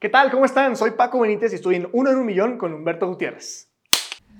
¿Qué tal? ¿Cómo están? Soy Paco Benítez y estoy en Uno en un Millón con Humberto Gutiérrez.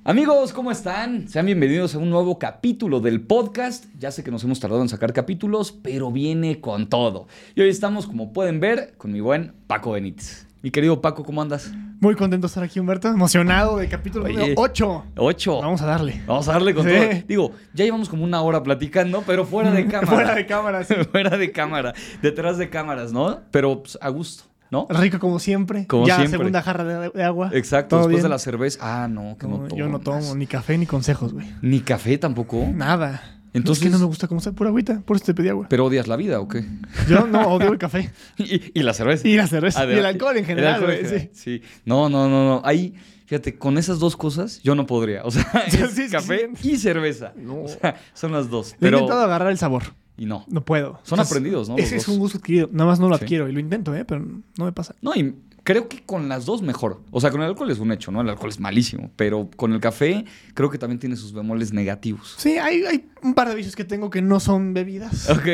Amigos, ¿cómo están? Sean bienvenidos a un nuevo capítulo del podcast. Ya sé que nos hemos tardado en sacar capítulos, pero viene con todo. Y hoy estamos, como pueden ver, con mi buen Paco Benítez. Mi querido Paco, ¿cómo andas? Muy contento de estar aquí, Humberto. Emocionado de capítulo Oye. número 8. Ocho. Vamos a darle. Vamos a darle con Sí. todo. Digo, ya llevamos como una hora platicando, pero fuera de cámara. Fuera de cámara, sí. fuera de cámara. Detrás de cámaras, ¿no? Pero pues, a gusto, ¿no? Rico como siempre. Como ya, siempre. segunda jarra de, de agua. Exacto, ¿Todo después de la cerveza. Ah, no, que no, No, tomo. yo no tomo ni café ni consejos, güey. Ni café tampoco. Nada. Entonces- Es que no me gusta cómo está pura agüita, por eso te pedí agua. ¿Pero odias la vida o qué? Yo no odio el café. y, y la cerveza. Y la cerveza. Adela- y el alcohol en general, alcohol en güey. general, Sí. sí. No, no, no, no. Ahí, fíjate, con esas dos cosas yo no podría. O sea, Sí, es sí, sí, café y cerveza. No. O sea, son las dos. Le he Pero, intentado agarrar el sabor. Y no. No puedo. Son aprendidos, ¿no? Ese es un gusto adquirido. Nada más no lo Sí. adquiero. Y lo intento, ¿eh? Pero no me pasa. No, y creo que con las dos mejor. O sea, con el alcohol es un hecho, ¿no? El alcohol es malísimo. Pero con el café creo que también tiene sus bemoles negativos. Sí, hay, hay un par de vicios que tengo que no son bebidas. Ok,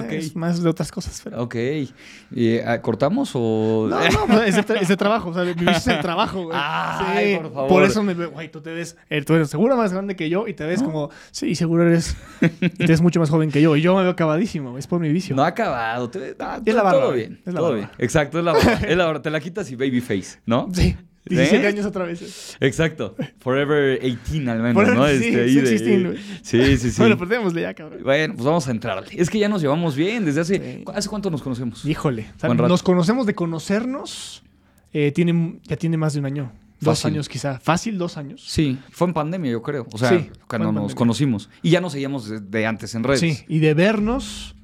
ok. Es más de otras cosas. Pero... Ok. ¿Y, ah, ¿Cortamos o...? No, no, pues, es, de, tra- es de trabajo. O sea, mi vicio es el trabajo, güey. Ay, por favor. Por eso me veo, güey, tú te ves, eh, tú eres seguro más grande que yo y te ves como, sí, seguro eres, y te ves mucho más joven que yo. Y yo me veo acabadísimo, es por mi vicio. No ha acabado. Te- ah, Es la barba, Todo güey. bien. Es la todo barba. bien. Exacto, es la barba. es la barba. Te la quitas y baby face, ¿no? Sí, 17 ¿Eh? años otra vez. Exacto. Forever 18 al menos, Forever- ¿no? sí, ahí sí, de- 16, güey. Sí, sí, sí. Bueno, pues démosle ya, cabrón. Bueno, pues vamos a entrarle. Es que ya nos llevamos bien desde hace... Sí. ¿Hace cuánto nos conocemos? Híjole, o sea, nos conocemos de conocernos, eh, tiene, ya tiene más de un año. Dos Fácil. años quizá. Fácil, dos años. Sí, fue en pandemia, yo creo. O sea, Sí, cuando nos pandemia. conocimos. Y ya nos seguíamos de, de antes en redes. Sí, y de vernos,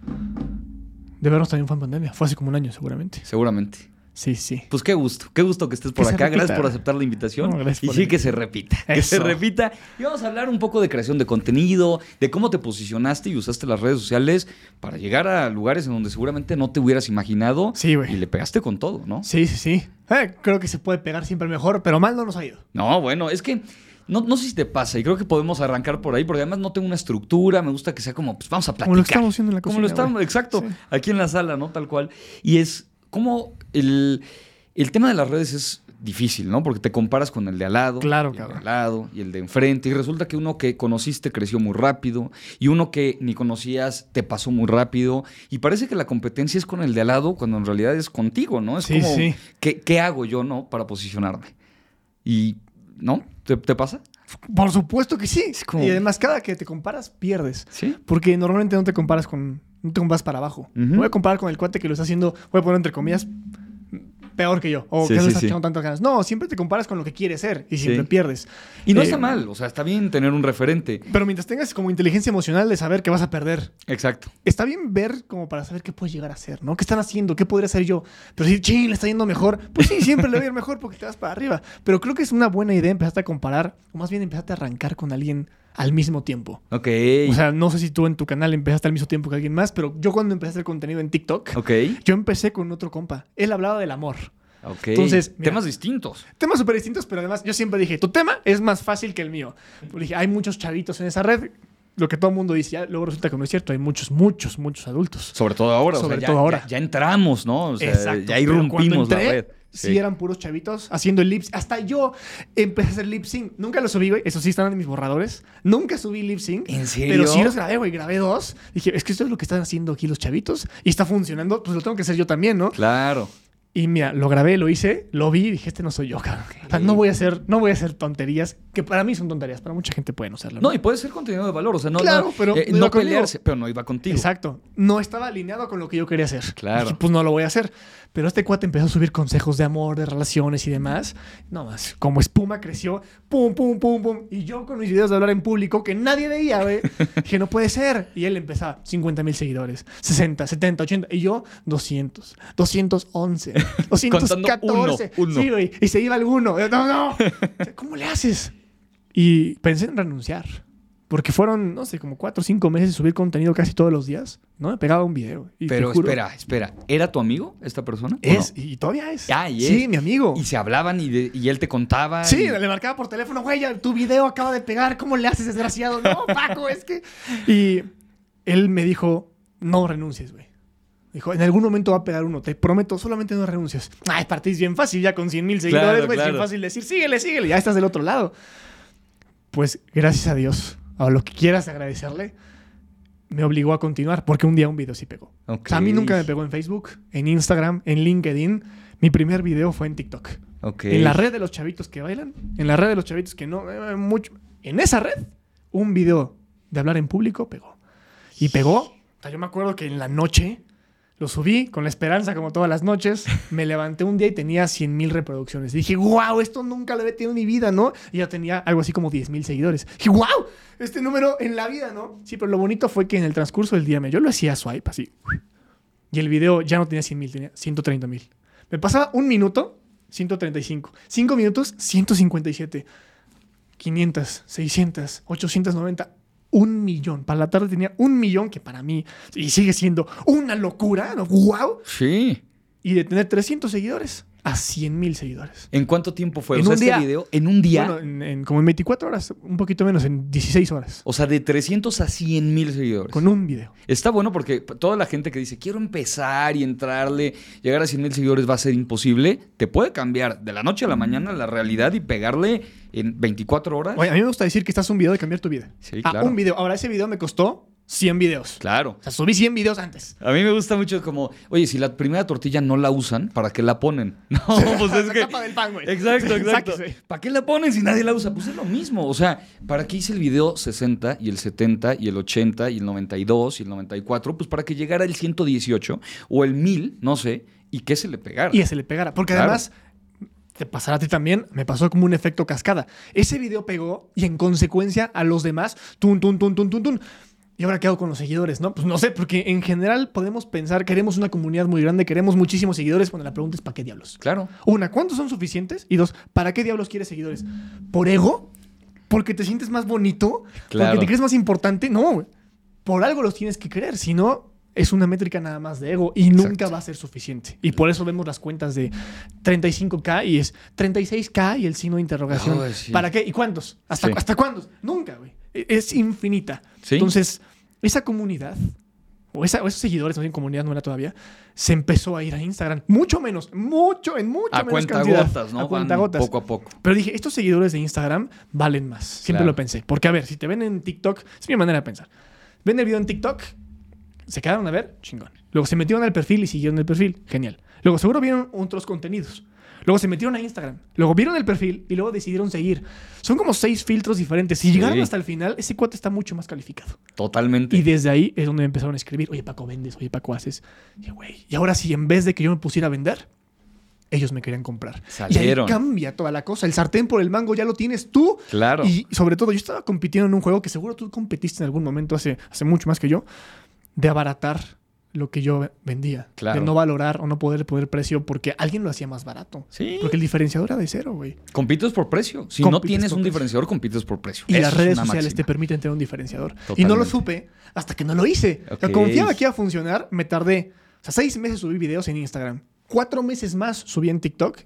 de vernos también fue en pandemia. Fue hace como un año seguramente. Seguramente. Sí, sí. Pues qué gusto, qué gusto que estés por Que acá. Gracias por aceptar la invitación. No, gracias y sí el- que se repita, que se repita. Y vamos a hablar un poco de creación de contenido, de cómo te posicionaste y usaste las redes sociales para llegar a lugares en donde seguramente no te hubieras imaginado. Sí, güey. Y le pegaste con todo, ¿no? Sí, sí, sí. Eh, creo que se puede pegar siempre mejor, pero mal no nos ha ido. No, bueno, es que no, no sé si te pasa y creo que podemos arrancar por ahí porque además no tengo una estructura, me gusta que sea como, pues vamos a platicar. Como lo estamos haciendo en la Como cocina. lo estamos, exacto, Sí. aquí en la sala, ¿no? Tal cual. Y es como el, el tema de las redes es difícil, ¿no? Porque te comparas con el de al lado, Claro, y el de al lado y el de enfrente y resulta que uno que conociste creció muy rápido y uno que ni conocías te pasó muy rápido y parece que la competencia es con el de al lado cuando en realidad es contigo, ¿no? Es Sí, como sí. ¿qué, qué hago yo, no? Para posicionarme. Y ¿no? ¿Te, te pasa? Por supuesto que sí. Como- Y además, cada que te comparas, pierdes. Sí. Porque normalmente no te comparas con. No te comparas para abajo. Voy a comparar con el cuate que lo está haciendo, voy a poner entre comillas, peor que yo. O Sí, que no sí, le está sí. echando tantas ganas. No, siempre te comparas con lo que quieres ser y siempre Sí. pierdes. Y no Eh, está mal, o sea, está bien tener un referente. Pero mientras tengas como inteligencia emocional de saber que vas a perder, Exacto. está bien ver como para saber qué puedes llegar a hacer, ¿no? ¿Qué están haciendo? ¿Qué podría hacer yo? Pero si, ching, le está yendo mejor, pues sí, siempre le va a ir mejor porque te vas para arriba. Pero creo que es una buena idea empezarte a comparar, o más bien empezarte a arrancar con alguien al mismo tiempo. Ok. O sea, no sé si tú en tu canal empezaste al mismo tiempo que alguien más, pero yo cuando empecé a hacer contenido en TikTok, ok. yo empecé con otro compa. Él hablaba del amor. Ok. Entonces, mira. temas distintos. Temas súper distintos, pero además yo siempre dije, tu tema es más fácil que el mío. Porque dije, hay muchos chavitos en esa red, lo que todo el mundo dice, ya luego resulta que no es cierto, hay muchos, muchos, muchos adultos. Sobre todo ahora. Sobre o sea, ya, todo ahora. Ya, ya entramos, ¿no? O sea, Exacto. ya irrumpimos la red. Sí. eran puros chavitos haciendo el lip Hasta yo empecé a hacer lip sync. Nunca lo subí, güey. Eso sí están en mis borradores. Nunca subí lip sync. ¿En serio? Pero sí los grabé, güey. Grabé dos. Dije, es que esto es lo que están haciendo aquí los chavitos. Y está funcionando. Pues lo tengo que hacer yo también, ¿no? Claro. Y mira, lo grabé, lo hice, lo vi y dije, este no soy yo, cabrón. O sea, no voy a hacer, no voy a hacer tonterías, que para mí son tonterías, para mucha gente puede no serlo. No, y puede ser contenido de valor. O sea, no, Claro, no, pero eh, no pelearse, pero no iba contigo. Exacto. No estaba alineado con lo que yo quería hacer. Claro. Dije, pues no lo voy a hacer. Pero este cuate empezó a subir consejos de amor, de relaciones y demás. No más. Como espuma creció. Pum, pum, pum, pum. Y yo con mis videos de hablar en público que nadie veía, güey. dije, no puede ser. Y él empezaba 50 mil seguidores. 60, 70, 80. Y yo 200, 211, 214. uno, uno. Sí, güey. Y se iba alguno. No, no. ¿Cómo le haces? Y pensé en renunciar. Porque fueron, no sé, como cuatro o cinco meses de subir contenido casi todos los días. ¿No? Me pegaba un video. Y Pero juro, espera, espera. ¿Era tu amigo esta persona? Es, no? y todavía es. Ah, y sí, es. mi amigo. Y se hablaban y, de- y él te contaba. Sí, y- le marcaba por teléfono, güey, tu video acaba de pegar, ¿cómo le haces, desgraciado? No, Paco, es que... Y él me dijo, no renuncies, güey. Dijo, en algún momento va a pegar uno, te prometo, solamente no renuncias. Ay, partís bien fácil, ya con 100 mil seguidores, Claro, güey, es bien fácil decir, síguele, síguele, ya estás del otro lado. Pues gracias a Dios, a lo que quieras agradecerle, me obligó a continuar, porque un día un video sí pegó. O sea, a mí nunca me pegó en Facebook, en Instagram, en LinkedIn. Mi primer video fue en TikTok. Ok. En la red de los chavitos que bailan, en la red de los chavitos que no, eh, mucho. En esa red, un video de hablar en público pegó. Y pegó. O sea, yo me acuerdo que en la noche lo subí con la esperanza, como todas las noches. Me levanté un día y tenía 100 mil reproducciones. Y dije, wow, esto nunca lo había tenido en mi vida, ¿no? Y ya tenía algo así como 10 mil seguidores. dije, wow, este número en la vida, ¿no? Sí, pero lo bonito fue que en el transcurso del día me, yo lo hacía swipe así. Y el video ya no tenía 100 mil, tenía 130 mil. Me pasaba un minuto, 135. Cinco minutos, 157. 500, 600, 890, un millón. Para la tarde tenía un millón, que para mí, y sigue siendo una locura, ¿no? ¡Wow! Sí. Y de tener 300 seguidores a 100 mil seguidores. ¿En cuánto tiempo fue? En o sea, un este día. video, en un día. Bueno, en, en como en 24 horas, un poquito menos, en 16 horas. o sea, de 300 a 100 mil seguidores. Con un video. Está bueno porque toda la gente que dice, quiero empezar y entrarle, llegar a 100 mil seguidores va a ser imposible, te puede cambiar de la noche a la mañana la realidad y pegarle en 24 horas. Oye, a mí me gusta decir que estás un video de cambiar tu vida. Sí, Ah, claro. un video. Ahora, ese video me costó 100 videos. Claro. O sea, subí 100 videos antes. A mí me gusta mucho como, oye, si la primera tortilla no la usan, ¿para qué la ponen? No, pues es La que... tapa del pan, güey. Exacto, exacto. Sáquese. ¿Para qué la ponen si nadie la usa? Pues es lo mismo. O sea, ¿para qué hice el video 60 y el 70 y el 80 y el 92 y el 94? Pues para que llegara el 118 o el 1000, no sé, y que se le pegara. y ese le pegara. Porque Claro. además, te pasará a ti también, me pasó como un efecto cascada. Ese video pegó y en consecuencia a los demás, tun, tun, tun, tun, tun, tun. ¿Y ahora qué hago con los seguidores? No, pues no sé, porque en general podemos pensar, queremos una comunidad muy grande, queremos muchísimos seguidores. Bueno, la pregunta es, ¿para qué diablos? Claro. Una, ¿cuántos son suficientes? Y dos, ¿para qué diablos quieres seguidores? ¿Por ego? ¿Porque te sientes más bonito? Claro. ¿Porque te crees más importante? No, güey. por algo los tienes que creer, si no es una métrica nada más de ego y nunca va a ser suficiente. Y por eso vemos las cuentas de 35K y es 36K y el signo de interrogación. Sí. ¿Para qué? ¿Y cuántos? ¿Hasta, Sí. ¿hasta cuándo? Nunca, güey. E- Es infinita. Sí. Entonces, esa comunidad, o, esa, o esos seguidores, no en comunidad no era todavía, se empezó a ir a Instagram. Mucho menos, mucho, en mucho A menos cuenta cantidad. gotas, ¿no? A Van cuentagotas. Poco a poco. Pero dije, estos seguidores de Instagram valen más. Siempre Claro. lo pensé. Porque, a ver, si te ven en TikTok, es mi manera de pensar. Ven el video en TikTok, se quedaron a ver, chingón. Luego se metieron al perfil y siguieron el perfil, genial. Luego seguro vieron otros contenidos. Luego se metieron a Instagram. Luego vieron el perfil y luego decidieron seguir. Son como seis filtros diferentes. Si Sí. llegaron hasta el final, ese cuate está mucho más calificado. Totalmente. Y desde ahí es donde empezaron a escribir, oye Paco, vendes, oye Paco, haces. Y, güey, y ahora sí, en vez de que yo me pusiera a vender, ellos me querían comprar. Salieron. Y ahí cambia toda la cosa. El sartén por el mango ya lo tienes tú. Claro. Y sobre todo, yo estaba compitiendo en un juego que seguro tú competiste en algún momento hace, hace mucho más que yo, de abaratar lo que yo vendía. Claro. De no valorar o no poder poner precio porque alguien lo hacía más barato. Sí. Porque el diferenciador era de cero, güey. Compites por precio. Si no tienes un precio. diferenciador, compites por precio. Y Eso las es redes sociales te permiten tener un diferenciador. Y no lo supe hasta que no lo hice. O sea, Ok. confiaba que iba a funcionar. Me tardé. O sea, seis meses subí videos en Instagram. Cuatro meses más subí en TikTok.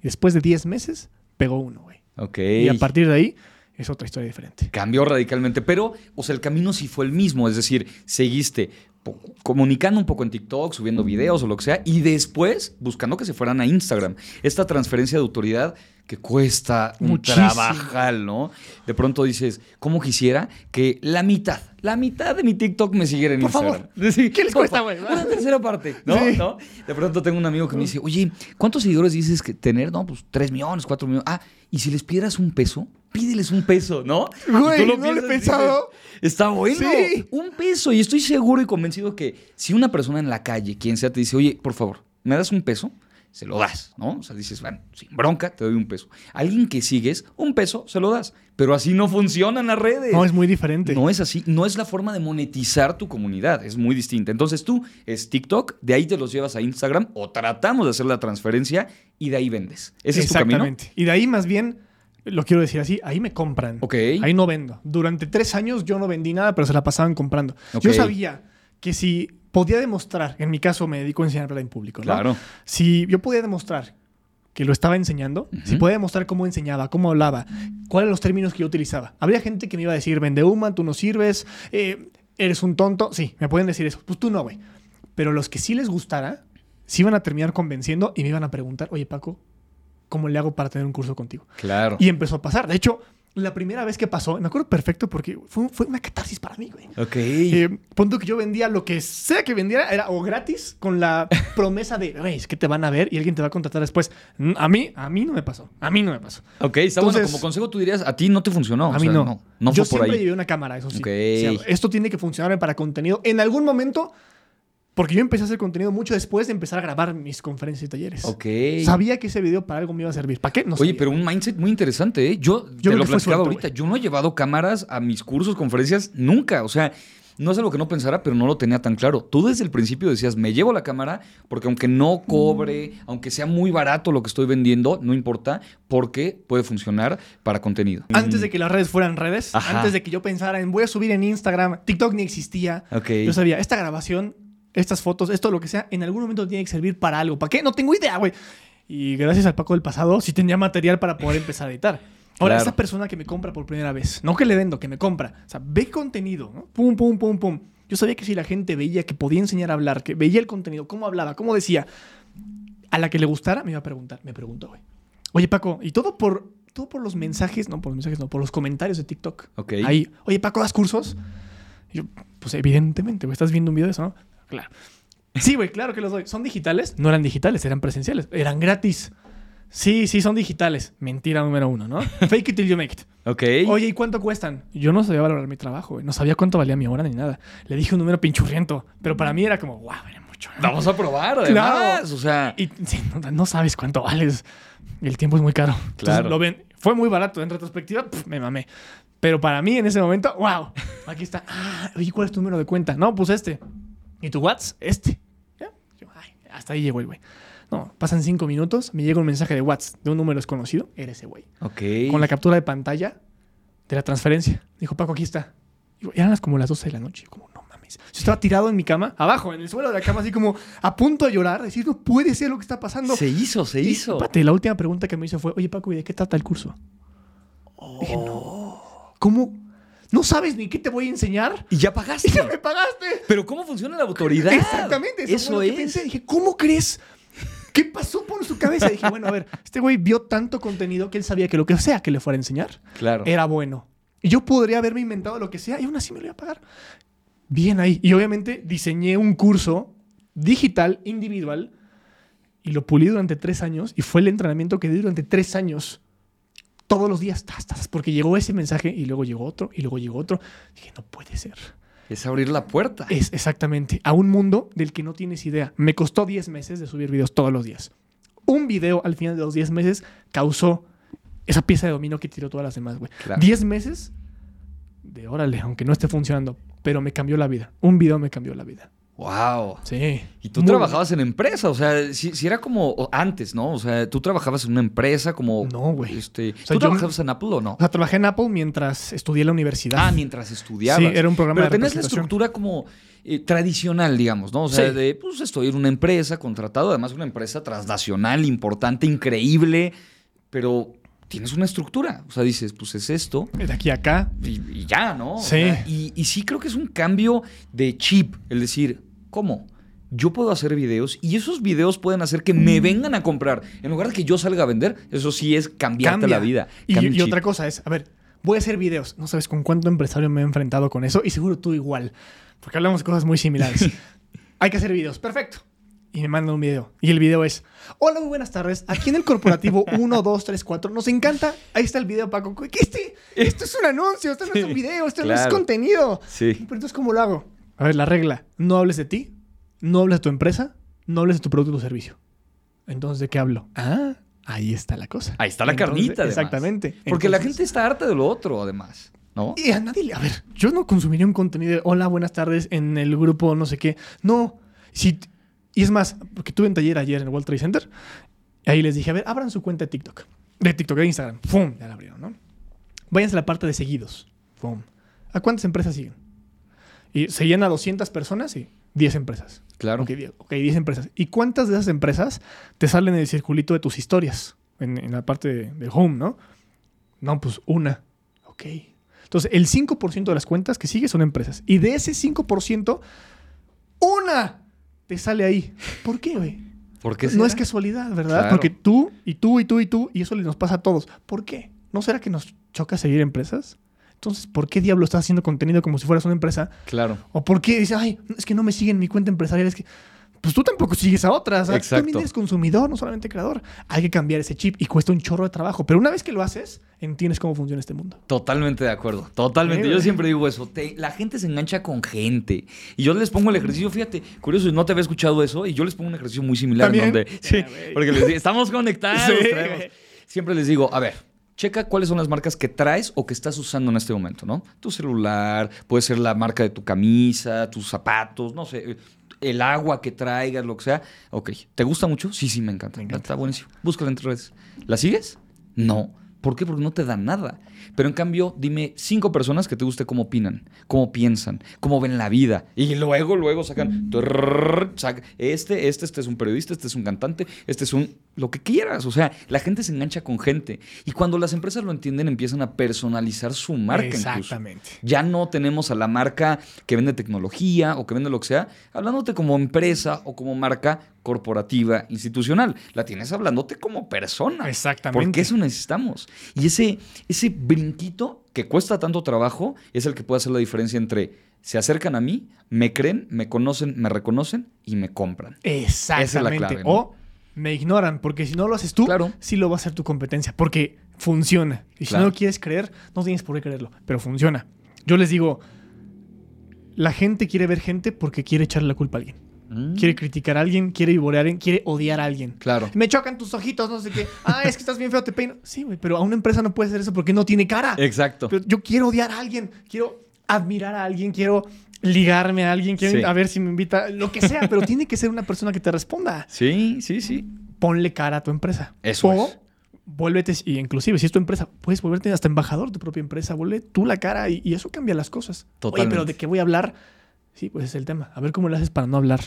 Y después de diez meses, pegó uno, güey. Ok. Y a partir de ahí, es otra historia diferente. Cambió radicalmente, pero, o sea, el camino sí fue el mismo, es decir, seguiste comunicando un poco en TikTok, subiendo videos o lo que sea, y después buscando que se fueran a Instagram. Esta transferencia de autoridad que cuesta un trabajal, ¿no? De pronto dices, ¿cómo quisiera que la mitad, la mitad de mi TikTok me siguiera en Por Instagram? favor. ¿Qué les cuesta, güey? Una tercera parte, ¿no? Sí. ¿no? De pronto tengo un amigo que me dice, oye, ¿cuántos seguidores dices que tener? No, pues 3 millones, 4 millones. Ah, y si les pidieras un peso, pídeles un peso, ¿no? Güey, tú lo no lo he pensado. dices, Está bueno. Sí. Un peso. Y estoy seguro y convencido que si una persona en la calle, quien sea, te dice, oye, por favor, ¿me das un peso? Se lo das, ¿no? O sea, dices, bueno, sin bronca, te doy un peso. Alguien que sigues, un peso, se lo das. Pero así no funcionan las redes. No, es muy diferente. No es así, no es la forma de monetizar tu comunidad, es muy distinta. Entonces tú es TikTok, de ahí te los llevas a Instagram o tratamos de hacer la transferencia y de ahí vendes. Ese es tu camino. Exactamente. Y de ahí más bien, lo quiero decir así, ahí me compran. Ok. Ahí no vendo. Durante tres años yo no vendí nada, pero se la pasaban comprando. Ok. Yo sabía que si podía demostrar, en mi caso me dedico a enseñar en público, ¿no? Claro. Si yo podía demostrar que lo estaba enseñando, si podía demostrar cómo enseñaba, cómo hablaba, cuáles eran los términos que yo utilizaba. Habría gente que me iba a decir, vende human, tú no sirves, eh, eres un tonto. Sí, me pueden decir eso. Pues tú no, güey. Pero los que sí les gustara, sí iban a terminar convenciendo y me iban a preguntar, oye Paco, ¿cómo le hago para tener un curso contigo? Claro. Y empezó a pasar. De hecho, la primera vez que pasó, me acuerdo perfecto porque fue, fue una catarsis para mí, güey. Ok. Eh, punto que yo vendía lo que sea que vendiera, era o gratis, con la promesa de, güey, es que te van a ver y alguien te va a contratar después. Mm, A mí, a mí no me pasó. A mí no me pasó. ok, está bueno. entonces- Como consejo tú dirías, a ti no te funcionó. a mí sea, no. No, no yo fue por siempre ahí. llevé una cámara, eso sí. Ok. O sea, esto tiene que funcionar para contenido. En algún momento, porque yo empecé a hacer contenido mucho después de empezar a grabar mis conferencias y talleres. Ok. Sabía que ese video para algo me iba a servir. ¿Para qué? No Oye, sabía. pero un mindset muy interesante, ¿eh? Yo, Yo te lo platicaba suerte, ahorita. Yo no he llevado cámaras a mis cursos, conferencias, nunca. O sea, no es algo que no pensara, pero no lo tenía tan claro. Tú desde el principio decías, me llevo la cámara porque aunque no cobre, aunque sea muy barato lo que estoy vendiendo, no importa, porque puede funcionar para contenido. Antes de que las redes fueran redes, Ajá. antes de que yo pensara en voy a subir en Instagram, TikTok ni existía. Ok. Yo sabía, esta grabación, estas fotos, esto lo que sea, en algún momento tiene que servir para algo. ¿Para qué? No tengo idea, güey. Y gracias al Paco del pasado, sí tenía material para poder empezar a editar. Ahora, Claro. esa persona que me compra por primera vez, no que le vendo, que me compra, o sea, ve contenido, ¿no? Pum, pum, pum, pum. Yo sabía que si la gente veía que podía enseñar a hablar, que veía el contenido, cómo hablaba, cómo decía, a la que le gustara, me iba a preguntar. Me preguntó, güey. Oye, Paco, y todo por, todo por los mensajes, no por los mensajes, no, por los comentarios de TikTok. Ok. Ahí, oye, Paco, ¿das cursos? Y yo, pues evidentemente, güey, estás viendo un video de eso, ¿no? Claro. Sí, güey, claro que los doy. ¿Son digitales? No eran digitales, eran presenciales. Eran gratis. Sí, sí, son digitales. Mentira número uno, ¿no? Fake it till you make it. Ok. Oye, ¿y cuánto cuestan? Yo no sabía valorar mi trabajo, güey. No sabía cuánto valía mi hora ni nada. Le dije un número pinchurriento, pero para mí era como, guau, era mucho. ¿no? Vamos a probar, además. Claro. O sea, Y sí, no, no sabes cuánto vales. El tiempo es muy caro. Entonces, Claro. lo ven. Fue muy barato. En retrospectiva, me mamé. Pero para mí, en ese momento, wow. Aquí está. Ah, oye, ¿cuál es tu número de cuenta? No, pues este. ¿Y tu WhatsApp? Este. ¿Ya? Yo, ay, hasta ahí llegó el güey. No, pasan cinco minutos, me llega un mensaje de WhatsApp de un número desconocido. Era ese güey. ok. Con la captura de pantalla de la transferencia. Dijo, Paco, aquí está. Digo, eran las como las 12 de la noche. Como, no mames. Yo estaba tirado en mi cama, abajo, en el suelo de la cama, así como a punto de llorar. Decir, no puede ser lo que está pasando. Se hizo, se Y, hizo. espérate, la última pregunta que me hizo fue, oye Paco, ¿y de qué trata el curso? Dije, no. ¿Cómo? ¿No sabes ni qué te voy a enseñar? Y ya Y pagaste. ya me pagaste. Pero ¿cómo funciona la autoridad? Exactamente, eso, Eso, fue lo es. que pensé. Dije, ¿cómo crees? ¿Qué pasó por su cabeza? Dije, bueno, a ver, este güey vio tanto contenido que él sabía que lo que sea que le fuera a enseñar Claro. era bueno. Y yo podría haberme inventado lo que sea y aún así me lo iba a pagar. Bien ahí. Y obviamente diseñé un curso digital, individual, y lo pulí durante tres años. Y fue el entrenamiento que di durante tres años. Todos los días, tas, tas, porque llegó ese mensaje y luego llegó otro y luego llegó otro. Dije, no puede ser. Es abrir la puerta. Es exactamente a un mundo del que no tienes idea. Me costó 10 meses de subir videos todos los días. Un video al final de los 10 meses causó esa pieza de dominó que tiró todas las demás, güey. Claro. 10 meses de órale, aunque no esté funcionando, pero me cambió la vida. Un video me cambió la vida. Wow. Sí. Y tú Muy trabajabas en empresa, o sea, si, si era como antes, ¿no? O sea, tú trabajabas en una empresa como... No, güey. Este, sea, ¿Tú yo- trabajabas en Apple o no? O sea, trabajé en Apple mientras estudié en la universidad. Ah, mientras estudiabas. Sí, era un programa Pero de tenías la estructura como eh, tradicional, digamos, ¿no? O sea, Sí. de, pues estoy en una empresa, contratado, además una empresa transnacional, importante, increíble, pero tienes una estructura. O sea, dices, pues es esto De aquí a acá. y, y ya, ¿no? O Sí. sea, y, y sí creo que es un cambio de chip, el decir, ¿cómo? Yo puedo hacer videos y esos videos pueden hacer que me vengan a comprar. En lugar de que yo salga a vender, eso sí es cambiarte Cambia. la vida. Y, y otra cosa es, a ver, voy a hacer videos. No sabes con cuánto empresario me he enfrentado con eso y seguro tú igual. Porque hablamos de cosas muy similares. Hay que hacer videos. Perfecto. Y me mandan un video. Y el video es, hola, muy buenas tardes. Aquí en el corporativo 1, 2, 3, 4. Nos encanta. Ahí está el video, Paco. ¿Qué este? Esto es un anuncio. Esto no es un video. Esto no es contenido. Sí. Pero entonces, ¿cómo lo hago? A ver, la regla. No hables de ti. No hables de tu empresa. No hables de tu producto o servicio. Entonces, ¿de qué hablo? Ah, ahí está la cosa. Ahí está la Entonces, carnita, además. Exactamente. Porque la gente está harta de lo otro, además, ¿no? y a nadie le. A ver, yo no consumiría un contenido de hola, buenas tardes en el grupo no sé qué. No. Si, y es más, porque tuve un taller ayer en el World Trade Center. Ahí les dije, a ver, abran su cuenta de TikTok. De TikTok, de Instagram. ¡Pum! Ya la abrieron, ¿no? Váyanse a la parte de seguidos. ¡Pum! ¿A cuántas empresas siguen? Y seguían a 200 personas y 10 empresas. Claro. Ok, 10, ok, 10 empresas. ¿Y cuántas de esas empresas te salen en el circulito de tus historias? En, en la parte de, de home, ¿no? No, pues una. Ok. Entonces, el 5% de las cuentas que sigue son empresas. Y de ese 5%, una te sale ahí. ¿Por qué, güey? ¿Por qué No es será? casualidad, ¿verdad? Claro. Porque tú y tú y tú y tú, y eso nos pasa a todos. ¿Por qué? ¿No será que nos choca seguir empresas? Entonces, ¿por qué diablo estás haciendo contenido como si fueras una empresa? Claro. ¿O por qué dices, ay, es que no me siguen mi cuenta empresarial? Es que, pues tú tampoco sigues a otras. ¿sabes? Tú Exacto. también eres consumidor, no solamente creador. Hay que cambiar ese chip y cuesta un chorro de trabajo. Pero una vez que lo haces, entiendes cómo funciona este mundo. Totalmente de acuerdo, totalmente. Yo siempre digo eso, te- la gente se engancha con gente. Y yo les pongo el ejercicio, fíjate, curioso, no te había escuchado eso, y yo les pongo un ejercicio muy similar ¿También? donde... Sí, porque les digo, estamos conectados. Sí. Siempre les digo, a ver, checa cuáles son las marcas que traes o que estás usando en este momento, ¿no? Tu celular, puede ser la marca de tu camisa, tus zapatos, no sé, el agua que traigas, lo que sea. Ok, ¿te gusta mucho? Sí, sí, me encanta. Me encanta. Está buenísimo. Búscala en tus redes. ¿La sigues? No. ¿Por qué? Porque no te da nada. Pero en cambio, dime cinco personas que te guste cómo opinan, cómo piensan, cómo ven la vida. Y luego, luego sacan. Este, este, este es un periodista, este es un cantante, este es un. Lo que quieras. O sea, la gente se engancha con gente. Y cuando las empresas lo entienden, empiezan a personalizar su marca. incluso. Exactamente. Ya no tenemos a la marca que vende tecnología o que vende lo que sea, hablándote como empresa o como marca corporativa, institucional. La tienes hablándote como persona. Exactamente. Porque eso necesitamos. Y ese, ese brinquito que cuesta tanto trabajo es el que puede hacer la diferencia entre se acercan a mí, me creen, me conocen, me reconocen y me compran. Exactamente. Esa es la clave, ¿no? O me ignoran, porque si no lo haces tú, Claro. sí lo va a hacer tu competencia, porque funciona. Y si Claro. no lo quieres creer, no tienes por qué creerlo, pero funciona. Yo les digo, la gente quiere ver gente porque quiere echarle la culpa a alguien. Mm. Quiere criticar a alguien, quiere vivorear a alguien, quiere odiar a alguien. Claro. Me chocan tus ojitos, no sé qué. Ah, es que estás bien feo, te peino. Sí, güey, pero a una empresa no puede hacer eso porque no tiene cara. Exacto. Pero yo quiero odiar a alguien, quiero admirar a alguien, quiero ligarme a alguien, Sí. a ver si me invita, lo que sea, pero tiene que ser una persona que te responda. Sí, sí, sí. Ponle cara a tu empresa. Eso o es. vuélvete, y inclusive si es tu empresa, puedes volverte hasta embajador de tu propia empresa, vuelve tú la cara y, y eso cambia las cosas. Oye, Totalmente. pero ¿de qué voy a hablar? Sí, pues es el tema. A ver cómo le haces para no hablar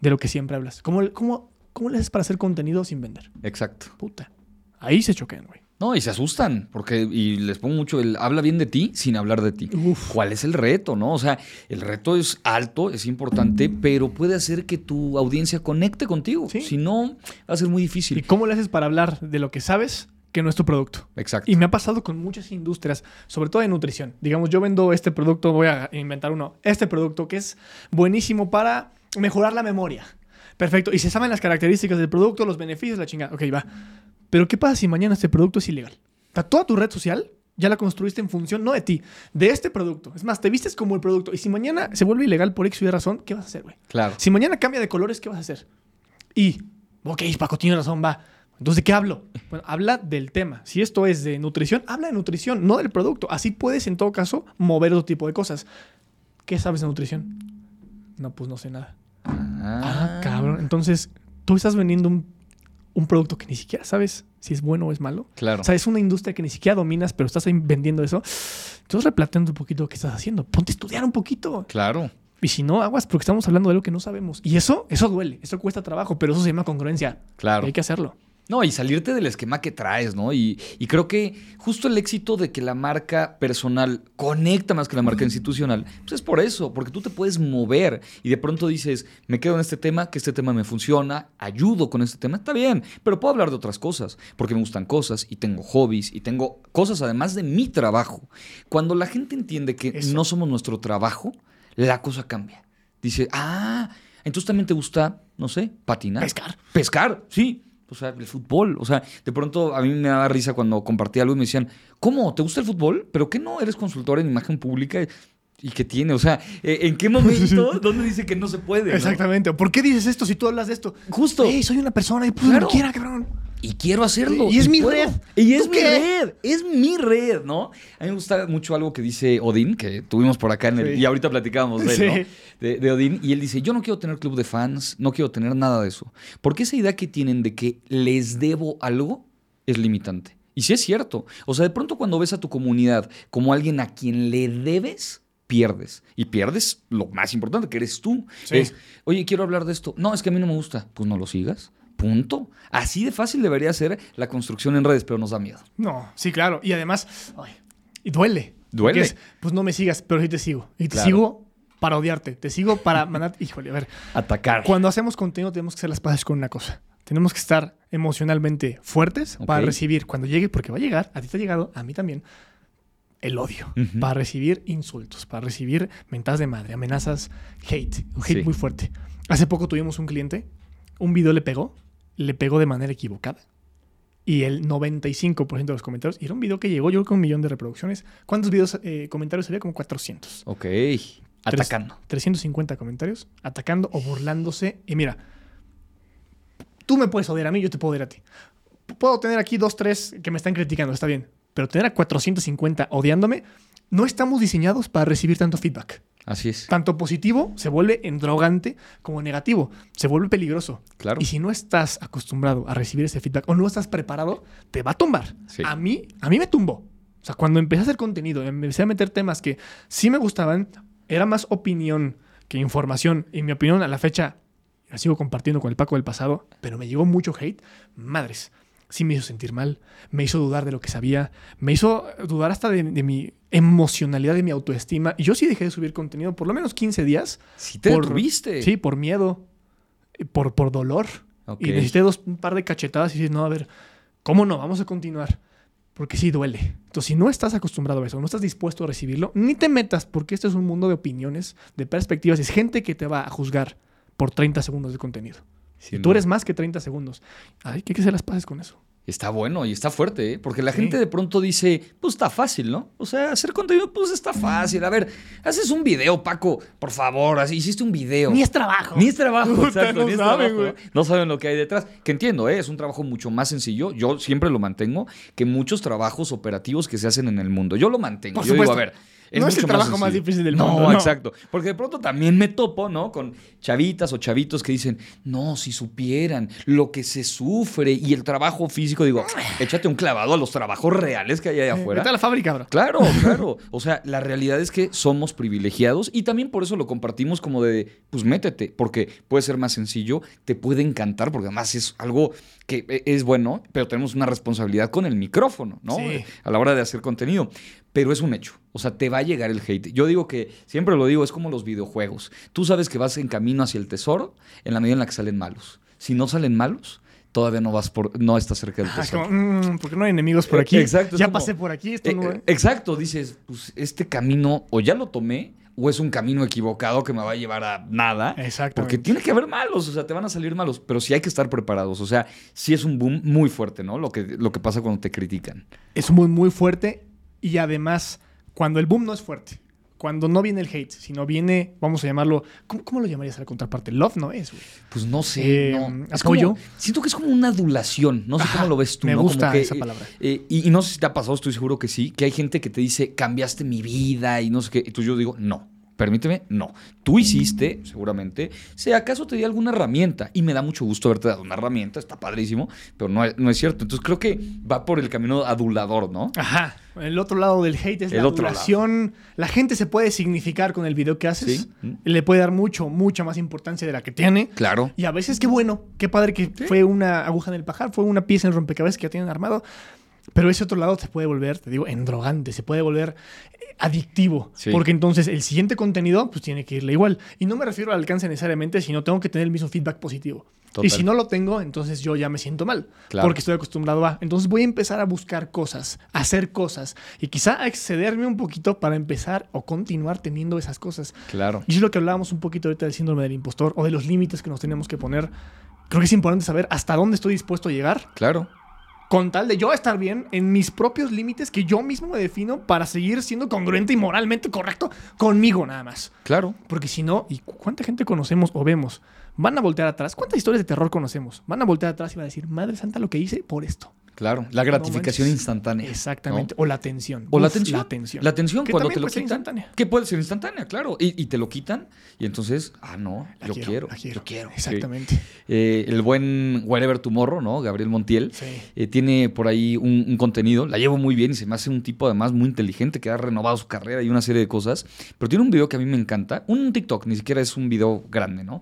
de lo que siempre hablas. ¿Cómo, cómo, cómo le haces para hacer contenido sin vender? Exacto. Puta. Ahí se choquean, güey. No, y se asustan, porque, y les pongo mucho el habla bien de ti sin hablar de ti. Uf. ¿Cuál es el reto, no? O sea, el reto es alto, es importante, pero puede hacer que tu audiencia conecte contigo. Sí. Si no, va a ser muy ¿Y difícil. cómo le haces para hablar de lo que sabes que no es tu producto? Exacto. Y me ha pasado con muchas industrias, sobre todo de nutrición. Digamos, yo vendo este producto, voy a inventar uno, este producto que es buenísimo para mejorar la memoria. Perfecto. Y se saben las características del producto, los beneficios, la chingada. Ok, va. Pero ¿qué pasa si mañana este producto es ilegal? O sea, toda tu red social ya la construiste en función, no de ti, de este producto. Es más, te vistes como el producto. Y si mañana se vuelve ilegal por X o Y razón, ¿qué vas a hacer, güey? Claro. Si mañana cambia de colores, ¿qué vas a hacer? Y, ok, Paco tiene razón, va. Entonces, ¿de qué hablo? Bueno, habla del tema. Si esto es de nutrición, habla de nutrición, no del producto. Así puedes, en todo caso, mover otro tipo de cosas. ¿Qué sabes de nutrición? No, pues no sé nada. Ah, cabrón. Entonces, tú estás vendiendo un, un producto que ni siquiera sabes si es bueno o es malo. Claro. O sea, es una industria que ni siquiera dominas, pero estás ahí vendiendo eso. Entonces, replanteando un poquito lo que estás haciendo. Ponte a estudiar un poquito. Claro. Y si no, aguas, porque estamos hablando de algo que no sabemos. Y eso, eso duele, eso cuesta trabajo, pero eso se llama congruencia. Claro. Y hay que hacerlo. No, y salirte del esquema que traes, ¿no? Y, y creo que justo el éxito de que la marca personal conecta más que la marca institucional, pues es por eso, porque tú te puedes mover y de pronto dices, me quedo en este tema, que este tema me funciona, ayudo con este tema, está bien, pero puedo hablar de otras cosas, porque me gustan cosas y tengo hobbies y tengo cosas además de mi trabajo. Cuando la gente entiende que Eso. no somos nuestro trabajo, la cosa cambia. Dice, ah, entonces también te gusta, no sé, patinar. Pescar. Pescar, sí. O sea, el fútbol. O sea, de pronto a mí me daba risa cuando compartí algo y me decían, ¿cómo? ¿Te gusta el fútbol? ¿Pero qué no? Eres consultor en imagen pública. ¿Y qué tiene? O sea, eh, ¿en qué momento? ¿Dónde dice que no se puede? no? Exactamente. ¿Por qué dices esto si tú hablas de esto? Justo. Ey, soy una persona y pues Claro. quiera, cabrón. Y quiero hacerlo. Y es mi puedo. red. Y es ¿Tú mi qué? red. Es mi red, ¿no? A mí me gusta mucho algo que dice Odín, que tuvimos por acá en el. Sí. Y ahorita platicábamos de él, ¿no? Sí. De, de Odín. Y él dice: Yo no quiero tener club de fans, no quiero tener nada de eso. Porque esa idea que tienen de que les debo algo es limitante. Y sí es cierto. O sea, de pronto cuando ves a tu comunidad como alguien a quien le debes, pierdes. Y pierdes lo más importante, que eres tú. Sí. Es, oye, quiero hablar de esto. No, es que a mí no me gusta. Pues no lo sigas. Punto. Así de fácil debería ser la construcción en redes, pero nos da miedo. No, sí, claro. Y además, ay, y duele. Duele. Es, pues no me sigas, pero sí te sigo. Y te Claro. sigo para odiarte. Te sigo para mandar. Híjole, a ver. Atacar. Cuando hacemos contenido tenemos que hacer las paces con una cosa. Tenemos que estar emocionalmente fuertes para recibir cuando llegue, porque va a llegar, a ti te ha llegado, a mí también, el odio. Para recibir insultos, para recibir mentadas de madre, amenazas, hate, un hate Sí. muy fuerte. Hace poco tuvimos un cliente, un video le pegó, le pegó de manera equivocada. Y el 95% de los comentarios, y era un video que llegó yo con un millón de reproducciones. ¿Cuántos videos, eh, comentarios había? Como 400. Ok. Atacando. 350 comentarios, atacando o burlándose. Y mira, tú me puedes odiar a mí, yo te puedo odiar a ti. Puedo tener aquí dos, tres que me están criticando, está bien. Pero tener a 450 odiándome, no estamos diseñados para recibir tanto feedback. Así es. Tanto positivo se vuelve endrogante como negativo. Se vuelve peligroso. Claro. Y si no estás acostumbrado a recibir ese feedback o no estás preparado, te va a tumbar. Sí. A mí, a mí me tumbó. O sea, cuando empecé a hacer contenido, empecé a meter temas que sí me gustaban, era más opinión que información. Y mi opinión a la fecha la sigo compartiendo con el Paco del pasado, pero me llegó mucho hate. Madres, sí me hizo sentir mal, me hizo dudar de lo que sabía, me hizo dudar hasta de, de mi emocionalidad, de mi autoestima. Y yo sí dejé de subir contenido por lo menos 15 días. Si te por- detuviste. Sí, por miedo, por, por dolor. Y necesité dos, un par de cachetadas y decir, no, a ver, ¿cómo no? Vamos a continuar. Porque sí duele. Entonces, si no estás acostumbrado a eso, no estás dispuesto a recibirlo, ni te metas, porque este es un mundo de opiniones, de perspectivas. Es gente que te va a juzgar por 30 segundos de contenido. Sin Y tú eres más que 30 segundos. Ay, hay que hacer las paces con eso. Está bueno y está fuerte, ¿eh? Porque la Sí. gente de pronto dice, pues está fácil, ¿no? O sea, hacer contenido, pues está fácil. A ver, haces un video, Paco, por favor, así, hiciste un video. Ni es trabajo. Ni es trabajo, exacto, no ni es saben, trabajo, güey. ¿no? No saben lo que hay detrás. Que entiendo, ¿eh? es un trabajo mucho más sencillo. Yo siempre lo mantengo que muchos trabajos operativos que se hacen en el mundo. Yo lo mantengo. Por Yo digo, a supuesto. No es el trabajo más difícil del mundo, no. exacto. Porque de pronto también me topo, ¿no? Con chavitas o chavitos que dicen, no, si supieran lo que se sufre y el trabajo físico, digo, échate un clavado a los trabajos reales que hay allá Eh, afuera. Vete a la fábrica, bro. Claro, claro. O sea, la realidad es que somos privilegiados y también por eso lo compartimos como de, pues métete, porque puede ser más sencillo, te puede encantar, porque además es algo que e- es bueno, pero tenemos una responsabilidad con el micrófono, ¿no? Sí. A la hora de hacer contenido. Pero es un hecho. O sea, te va a llegar el hate. Yo digo que, siempre lo digo, es como los videojuegos. Tú sabes que vas en camino hacia el tesoro en la medida en la que salen malos. Si no salen malos, todavía no vas por, no estás cerca del Ah, es tesoro. como, mm, porque no hay enemigos por Eh, aquí. exacto, Ya como- pasé por aquí, esto Eh, no. eh, exacto, dices, pues este camino o ya lo tomé o es un camino equivocado que me va a llevar a nada. Exactamente. Porque tiene que haber malos, o sea, te van a salir malos, pero sí hay que estar preparados. O sea, sí es un boom muy fuerte, ¿no? Lo que, lo que pasa cuando te critican. es muy, muy fuerte y además, cuando el boom no es fuerte, cuando no viene el hate, sino viene, vamos a llamarlo, ¿cómo, cómo lo llamarías a la contraparte? Love no es, güey. Pues no sé, Eh, no. Es ¿apoyo? como- siento que es como una adulación. No sé Ajá, cómo lo ves tú, me ¿no? Como gusta que, esa eh, palabra. eh, y, y no sé si te ha pasado, estoy seguro que sí, que hay gente que te dice, cambiaste mi vida y no sé qué. Y tú yo digo, no. Permíteme, no. Tú hiciste, seguramente, si acaso te di alguna herramienta y me da mucho gusto haberte dado una herramienta, está padrísimo, pero no es, no es cierto. Entonces creo que va por el camino adulador, ¿no? Ajá. El otro lado del hate es El la adulación. La gente se puede significar con el video que haces. Sí. Le puede dar mucho, mucha más importancia de la que tiene. Claro. Y a veces qué bueno, qué padre que fue una aguja en el pajar, fue una pieza en el rompecabezas que ya tienen armado. Pero ese otro lado se puede volver, te digo, endrogante, se puede volver eh, adictivo. Sí. Porque entonces el siguiente contenido pues tiene que irle igual. Y no me refiero al alcance necesariamente, sino tengo que tener el mismo feedback positivo. Total. Y si no lo tengo, entonces yo ya me siento mal. Claro. Porque estoy acostumbrado a. Entonces voy a empezar a buscar cosas, a hacer cosas. Y quizá a excederme un poquito para empezar o continuar teniendo esas cosas. Claro. Y es lo que hablábamos un poquito ahorita del síndrome del impostor o de los límites que nos tenemos que poner. Creo que es importante saber hasta dónde estoy dispuesto a llegar Claro. Con tal de yo estar bien en mis propios límites que yo mismo me defino para seguir siendo congruente y moralmente correcto conmigo nada más. Claro. Porque si no, ¿y cu- cuánta gente conocemos o vemos? Van a voltear atrás. ¿Cuántas historias de terror conocemos? Van a voltear atrás y van a decir, Madre Santa, lo que hice por esto. Claro. La gratificación instantánea. Exactamente. ¿no? O la atención. O la atención. La atención. La atención Que cuando te lo puede ser instantánea. Que puede ser instantánea, claro. Y, y te lo quitan. Y entonces, ah, no, La yo quiero, la quiero. Yo quiero. Exactamente. Sí. Eh, el buen Wherever Tomorrow, ¿no? Gabriel Montiel. Sí. eh, tiene por ahí un, un contenido, la llevo muy bien y se me hace un tipo además muy inteligente que ha renovado su carrera y una serie de cosas. Pero tiene un video que a mí me encanta, un TikTok, ni siquiera es un video grande, ¿no?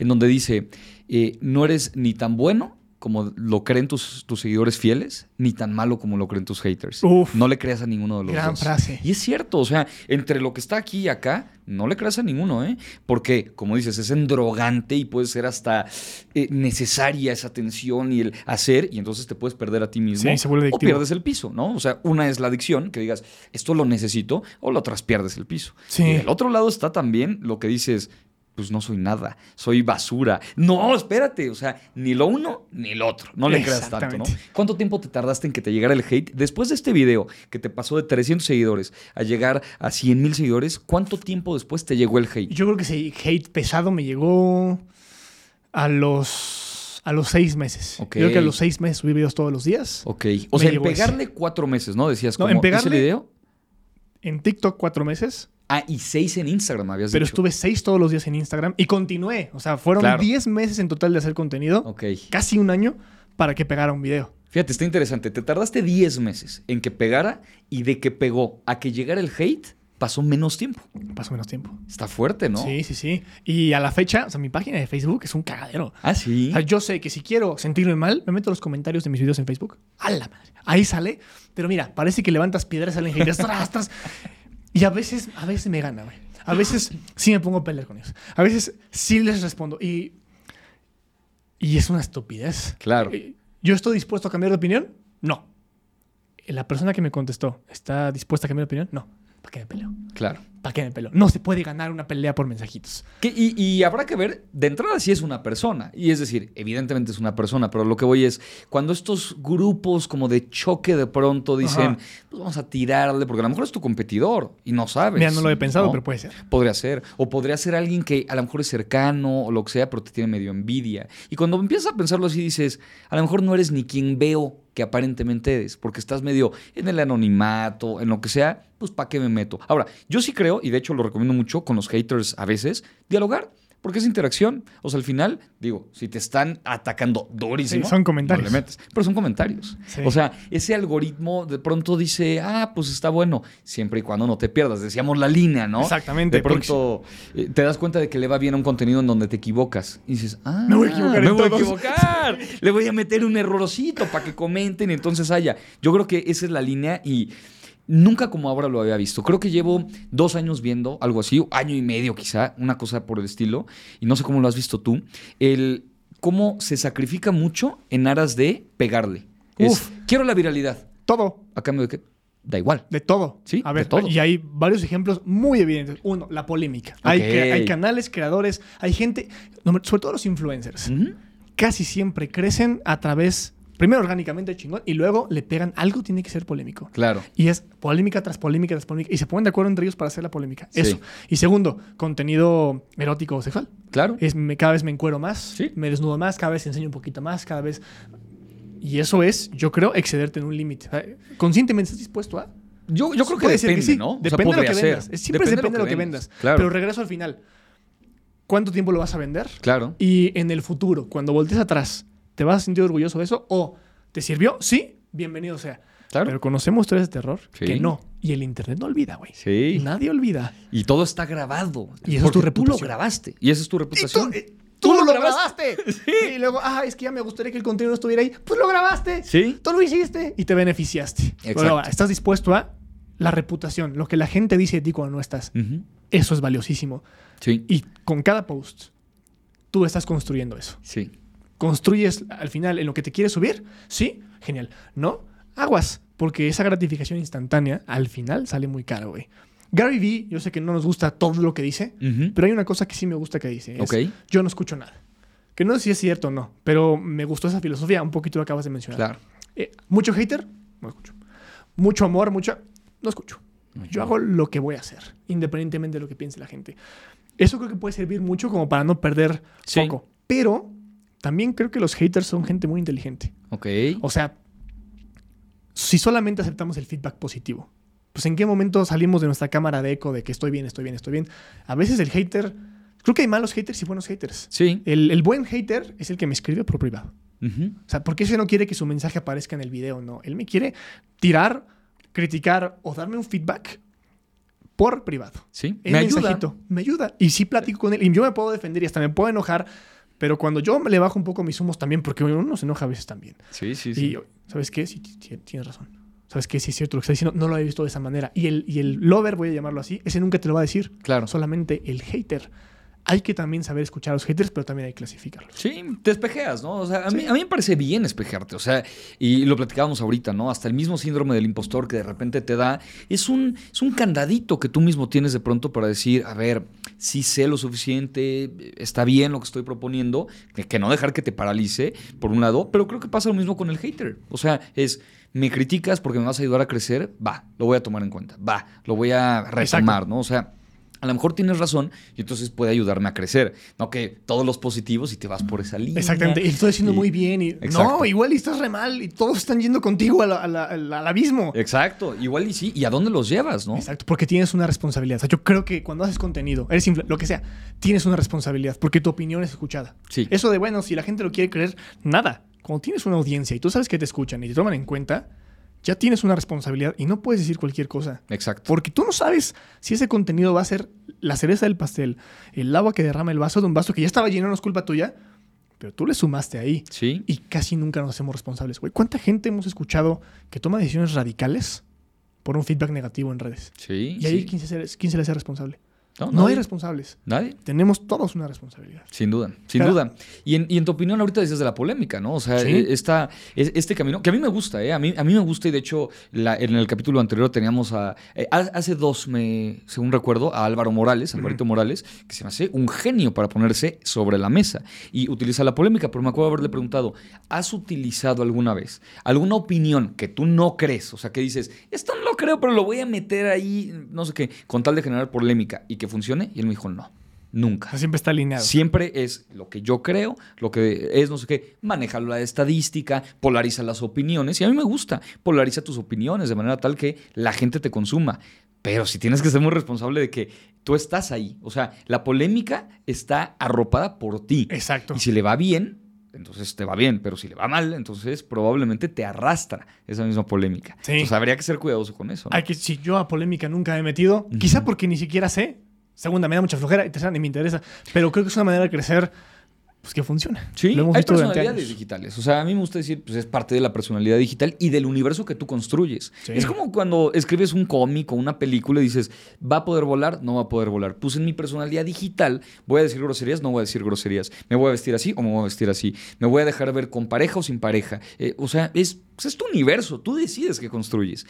En donde dice, eh, no eres ni tan bueno como lo creen tus, tus seguidores fieles, ni tan malo como lo creen tus haters. Uf. no le creas a ninguno de los Gran dos. frase. Y es cierto, o sea, entre lo que está aquí y acá, no le creas a ninguno, ¿eh? Porque, como dices, es endrogante y puede ser hasta eh, necesaria esa atención y el hacer, y entonces te puedes perder a ti mismo. Sí, se vuelve o adictivo. pierdes el piso, ¿no? O sea, una es la adicción, que digas, esto lo necesito, o la otra es pierdes el piso. Sí. Y del otro lado está también lo que dices, pues no soy nada, soy basura. No, espérate, o sea, ni lo uno ni lo otro. No le creas tanto, ¿no? ¿Cuánto tiempo te tardaste en que te llegara el hate? Después de este video que te pasó de 300 seguidores a llegar a 100 mil seguidores, ¿cuánto tiempo después te llegó el hate? Yo creo que ese hate pesado me llegó a los, a los seis meses. Yo creo que a los seis meses subí videos todos los días. Ok. O Me sea, en pegarle cuatro meses, ¿no? Decías, No, como, en pegarle- ¿ese video? En TikTok cuatro meses. Ah, y seis en Instagram, habías Pero dicho. estuve seis todos los días en Instagram y continué. O sea, fueron Claro. 10 meses en total de hacer contenido. Ok. Casi un año para que pegara un video. Fíjate, está interesante. Te tardaste 10 meses en que pegara y de que pegó a que llegara el hate pasó menos tiempo. Pasó menos tiempo. Está fuerte, ¿no? Sí, sí, sí. Y a la fecha, o sea, mi página de Facebook es un cagadero. Ah, sí. O sea, yo sé que si quiero sentirme mal, me meto a los comentarios de mis videos en Facebook. ¡A la madre! Ahí sale. Pero mira, parece que levantas piedras, salen haters, tras, tras. Y a veces, a veces me gana, güey. A veces sí me pongo a pelear con ellos. A veces sí les respondo. Y, y es una estupidez. Claro. Eh, ¿Yo estoy dispuesto a cambiar de opinión? No. La persona que me contestó, ¿está dispuesta a cambiar de opinión? No. ¿Para qué me peleo? Claro. ¿Para qué me peleo? No se puede ganar una pelea por mensajitos. Que- y, y habrá que ver, de entrada sí es una persona. Y es decir, evidentemente es una persona, pero lo que voy es, cuando estos grupos como de choque de pronto dicen, Ajá. pues vamos a tirarle, porque a lo mejor es tu competidor y no sabes. Mira, no lo he pensado, pero puede ser. Podría ser. O podría ser alguien que a lo mejor es cercano o lo que sea, pero te tiene medio envidia. Y cuando empiezas a pensarlo así, dices, a lo mejor no eres ni quien veo que aparentemente eres, porque estás medio en el anonimato, en lo que sea, pues ¿para qué me meto? Ahora, yo sí creo, y de hecho lo recomiendo mucho con los haters a veces, dialogar. Porque es interacción. O sea, al final, digo, si te están atacando durísimo. Sí, son comentarios. no le metes. Pero son comentarios. Sí. O sea, ese algoritmo de pronto dice, ah, pues está bueno. Siempre y cuando no te pierdas. Decíamos la línea, ¿no? Exactamente, De pronto eh, te das cuenta de que le va bien a un contenido en donde te equivocas. Y dices, ah, Me voy a equivocar me voy a equivocar. le voy a meter un errorcito para que comenten y entonces haya. Yo creo que esa es la línea y nunca como ahora lo había visto. Creo que llevo dos años viendo algo así, año y medio quizá, una cosa por el estilo. Y no sé cómo lo has visto tú. El cómo se sacrifica mucho en aras de pegarle. Es, Uf. quiero la viralidad. Todo. ¿A cambio de qué? Da igual. De todo. Sí, a de ver, todo. y hay varios ejemplos muy evidentes. Uno, la polémica. Hay, canales, creadores, hay gente, sobre todo los influencers, casi siempre crecen a través, primero orgánicamente chingón, y luego le pegan algo, tiene que ser polémico. Claro. Y es polémica tras polémica tras polémica. Y se ponen de acuerdo entre ellos para hacer la polémica. Sí. Eso. Y segundo, contenido erótico o sexual. Claro. Es, me, cada vez me encuero más, Sí. me desnudo más, cada vez enseño un poquito más, cada vez... Y eso es, yo creo, excederte en un límite. Eh, Conscientemente estás dispuesto a... Yo, yo creo que depende, sí. ¿no? O sea, Depende de lo que ser. vendas. Siempre depende, de lo que vendas. Claro. Pero regreso al final. ¿Cuánto tiempo lo vas a vender? claro. Y en el futuro, cuando voltees atrás, ¿te vas a sentir orgulloso de eso? ¿O te sirvió? Sí, bienvenido sea. Claro. Pero conocemos historias de terror Sí. que no. Y el internet no olvida, güey. Sí. Nadie olvida. Y todo está grabado. Y eso es tu Tú reputación. lo grabaste. Y esa es tu reputación. eh, ¡Tú, lo grabaste! Y luego, ah, es que ya me gustaría que el contenido estuviera ahí. Pues lo grabaste. Sí. Tú lo hiciste y te beneficiaste. Exacto. Pero ahora, estás dispuesto a la reputación, lo que la gente dice de ti cuando no estás. Eso es valiosísimo. Sí. Y con cada post, tú estás construyendo eso. Sí. Construyes al final en lo que te quieres subir, sí, genial. No, aguas, porque esa gratificación instantánea al final sale muy caro, güey. Gary Vee, yo sé que no nos gusta todo lo que dice, pero hay una cosa que sí me gusta que dice. es. Yo no escucho nada. Que no sé si es cierto o no, pero me gustó esa filosofía, un poquito lo acabas de mencionar. Claro. Eh, mucho hater, no escucho. Mucho amor, mucha, no escucho. Yo hago lo que voy a hacer, independientemente de lo que piense la gente. Eso creo que puede servir mucho como para no perder Sí. foco. Pero también creo que los haters son gente muy inteligente. Ok. O sea, si solamente aceptamos el feedback positivo, pues en qué momento salimos de nuestra cámara de eco de que estoy bien, estoy bien, estoy bien. A veces el hater, creo que hay malos haters y buenos haters. Sí. El, el buen hater es el que me escribe por privado. Ujú. O sea, porque ese no quiere que su mensaje aparezca en el video, no. Él me quiere tirar, criticar o darme un feedback por privado. Sí. El Me ayuda. mensajito me ayuda. Y sí platico con él. Y yo me puedo defender y hasta me puedo enojar. Pero cuando yo le bajo un poco mis humos también, porque uno se enoja a veces también. Sí, sí, sí. Y, ¿sabes qué? Sí, tienes razón. ¿Sabes qué? Sí es cierto lo que está diciendo. No lo había visto de esa manera. Y el, y el lover, voy a llamarlo así, ese nunca te lo va a decir. Claro. Solamente el hater. Hay que también saber escuchar a los haters, pero también hay que clasificarlos. Sí, te espejeas, ¿no? O sea, a, mí, a mí me parece bien espejarte, o sea, y lo platicábamos ahorita, ¿no? Hasta el mismo síndrome del impostor que de repente te da, es un, es un candadito que tú mismo tienes de pronto para decir, a ver, sí sé lo suficiente, está bien lo que estoy proponiendo, que, que no dejar que te paralice, por un lado, pero creo que pasa lo mismo con el hater. O sea, es, me criticas porque me vas a ayudar a crecer, va, lo voy a tomar en cuenta, va, lo voy a retomar, ¿no? O sea, a lo mejor tienes razón y entonces puede ayudarme a crecer. No que todos los positivos y te vas por esa línea. Exactamente. Y estoy haciendo Y- muy bien. Y, Exacto. no, igual y estás re mal y todos están yendo contigo a la- a la- al, al abismo. Exacto, igual y sí. ¿Y a dónde los llevas, no? Exacto, porque tienes una responsabilidad. O sea, yo creo que cuando haces contenido, eres lo que sea, tienes una responsabilidad porque tu opinión es escuchada. Sí. Eso de, bueno, si la gente lo quiere creer, nada. Cuando tienes una audiencia y tú sabes que te escuchan y te toman en cuenta, ya tienes una responsabilidad y no puedes decir cualquier cosa. Exacto. Porque tú no sabes si ese contenido va a ser la cereza del pastel, el agua que derrama el vaso de un vaso que ya estaba lleno, no es culpa tuya, pero tú le sumaste ahí. Sí. Y casi nunca nos hacemos responsables, güey. ¿Cuánta gente hemos escuchado que toma decisiones radicales por un feedback negativo en redes? Sí. Y ahí, sí. ¿quién se, quién se le hace responable? No, No, hay responsables. Nadie. Tenemos todos una responsabilidad. Sin duda, sin duda. Y en, y en tu opinión, ahorita dices de la polémica, ¿no? O sea, Sí. esta, es- este camino, que a mí me gusta, ¿eh? A mí, a mí me gusta y de hecho la- en el capítulo anterior teníamos a, eh, ha- hace dos, me, según recuerdo, a Álvaro Morales, Alvarito Morales, que se me hace un genio para ponerse sobre la mesa y utiliza la polémica, pero me acuerdo haberle preguntado, ¿has utilizado alguna vez alguna opinión que tú no crees? O sea, que dices, esto no lo creo, pero lo voy a meter ahí, no sé qué, con tal de generar polémica y que funcione. Y él me dijo, no, nunca. O sea, siempre está alineado. Siempre es lo que yo creo, lo que es no sé qué, maneja la estadística, polariza las opiniones y a mí me gusta, polariza tus opiniones de manera tal que la gente te consuma. Pero si tienes que ser muy responsable de que tú estás ahí, o sea, la polémica está arropada por ti. Exacto. Y si le va bien, entonces te va bien, pero si le va mal, entonces probablemente te arrastra esa misma polémica. Sí. Entonces habría que ser cuidadoso con eso. ¿no? Hay que, si yo a polémica nunca me he metido, quizá porque ni siquiera sé. Segunda, me da mucha flojera. Y tercera, ni me interesa. Pero creo que es una manera de crecer pues, que funciona. Sí, Lo hemos hay visto personalidades digitales. O sea, a mí me gusta decir, pues es parte de la personalidad digital y del universo que tú construyes. Sí. Es como cuando escribes un cómic o una película y dices, ¿va a poder volar? No va a poder volar. Pues en mi personalidad digital, ¿voy a decir groserías? No voy a decir groserías. ¿Me voy a vestir así o me voy a vestir así? ¿Me voy a dejar ver con pareja o sin pareja? Eh, o sea, es, pues es tu universo. Tú decides qué construyes.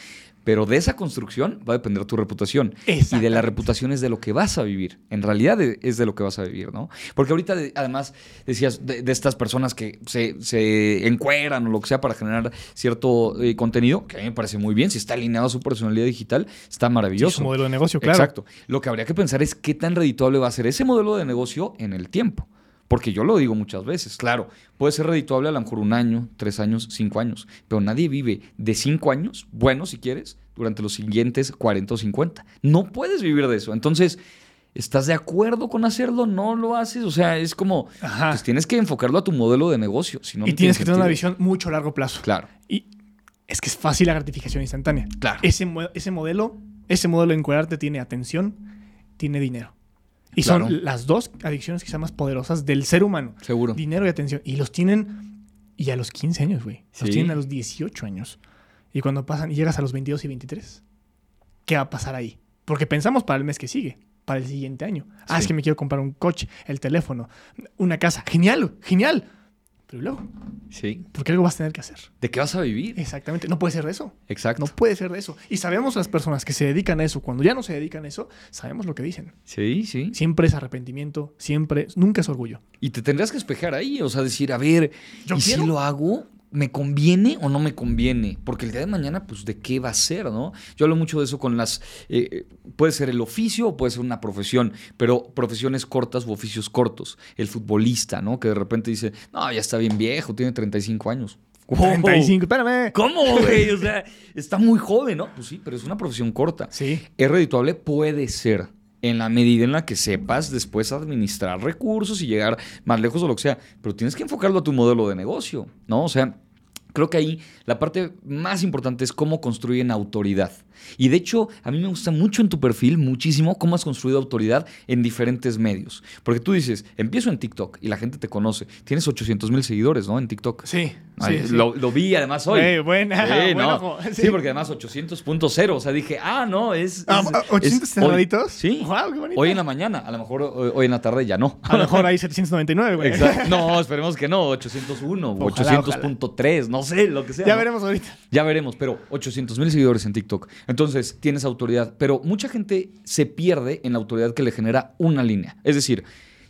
Pero de esa construcción va a depender tu reputación. Y de la reputación es de lo que vas a vivir. En realidad de- es de lo que vas a vivir, ¿no? Porque ahorita, de- además, decías de, de estas personas que se, se encueran o lo que sea para generar cierto eh, contenido, que a mí me parece muy bien. Si está alineado a su personalidad digital, está Sí, maravilloso. su modelo de negocio, claro. Exacto. Lo que habría que pensar es qué tan redituable va a ser ese modelo de negocio en el tiempo. Porque yo lo digo muchas veces, claro, puede ser redituable a lo mejor un año, tres años, cinco años, pero nadie vive de cinco años, bueno si quieres, durante los siguientes 40 o 50. No puedes vivir de eso. Entonces, ¿estás de acuerdo con hacerlo? No lo haces. O sea, es como, Ajá. pues tienes que enfocarlo a tu modelo de negocio. Si no, y no tienes tiene que tener una visión mucho a largo plazo. Claro, Y es que es fácil la gratificación instantánea. claro. Ese, ese modelo, ese modelo de encuadrarte tiene atención, tiene dinero. Y Claro. son las dos adicciones quizás más poderosas del ser humano. Seguro. Dinero y atención. Y los tienen y a los 15 años, güey. Los Sí. tienen a los 18 años. Y cuando pasan y llegas a los 22 y 23, ¿qué va a pasar ahí? Porque pensamos para el mes que sigue, para el siguiente año. Ah, Sí. es que me quiero comprar un coche, el teléfono, una casa. Genial, genial. Pero ¿y luego, Sí. porque algo vas a tener que hacer. ¿De qué vas a vivir? Exactamente. No puede ser de eso. Exacto. No puede ser de eso. Y sabemos las personas que se dedican a eso, cuando ya no se dedican a eso, sabemos lo que dicen. Sí, sí. Siempre es arrepentimiento, siempre, nunca es orgullo. Y te tendrías que espejar ahí, o sea, decir, a ver, Yo ¿y quiero. si lo hago? ¿Me conviene o no me conviene? Porque el día de mañana, pues, ¿de qué va a ser, no? Yo hablo mucho de eso con las... eh, puede ser el oficio o puede ser una profesión, pero profesiones cortas u oficios cortos. El futbolista, ¿no? Que de repente dice, no, ya está bien viejo, tiene 35 años. ¡Wow! 35, espérame. ¿Cómo, güey? O sea, está muy joven, ¿no? Pues sí, pero es una profesión corta. Sí. ¿Es redituable? Puede ser. En la medida en la que sepas después administrar recursos y llegar más lejos o lo que sea. Pero tienes que enfocarlo a tu modelo de negocio, ¿no? O sea, creo que ahí la parte más importante es cómo construyen autoridad. Y de hecho, a mí me gusta mucho en tu perfil, muchísimo, cómo has construido autoridad en diferentes medios. Porque tú dices, empiezo en TikTok y la gente te conoce. Tienes 800 mil seguidores, ¿no? En TikTok. Sí. Ay, sí, sí. Lo, lo vi además hoy. Güey, buena, Sí, buen no. Sí. Porque además 800.0 O sea, dije, ah, no, es. Ah, es- 800 es hoy. cerraditos. Sí. Guau, qué bonito. Hoy en la mañana. A lo mejor hoy, en la tarde ya no. A lo mejor hay 799, güey. Exacto. No, esperemos que no. 801 o Ojalá, 800.3, no sé, lo que sea. Ya ¿no? veremos ahorita. Ya veremos, pero 800 mil seguidores en TikTok. Entonces, tienes autoridad. Pero mucha gente se pierde en la autoridad que le genera una línea. Es decir,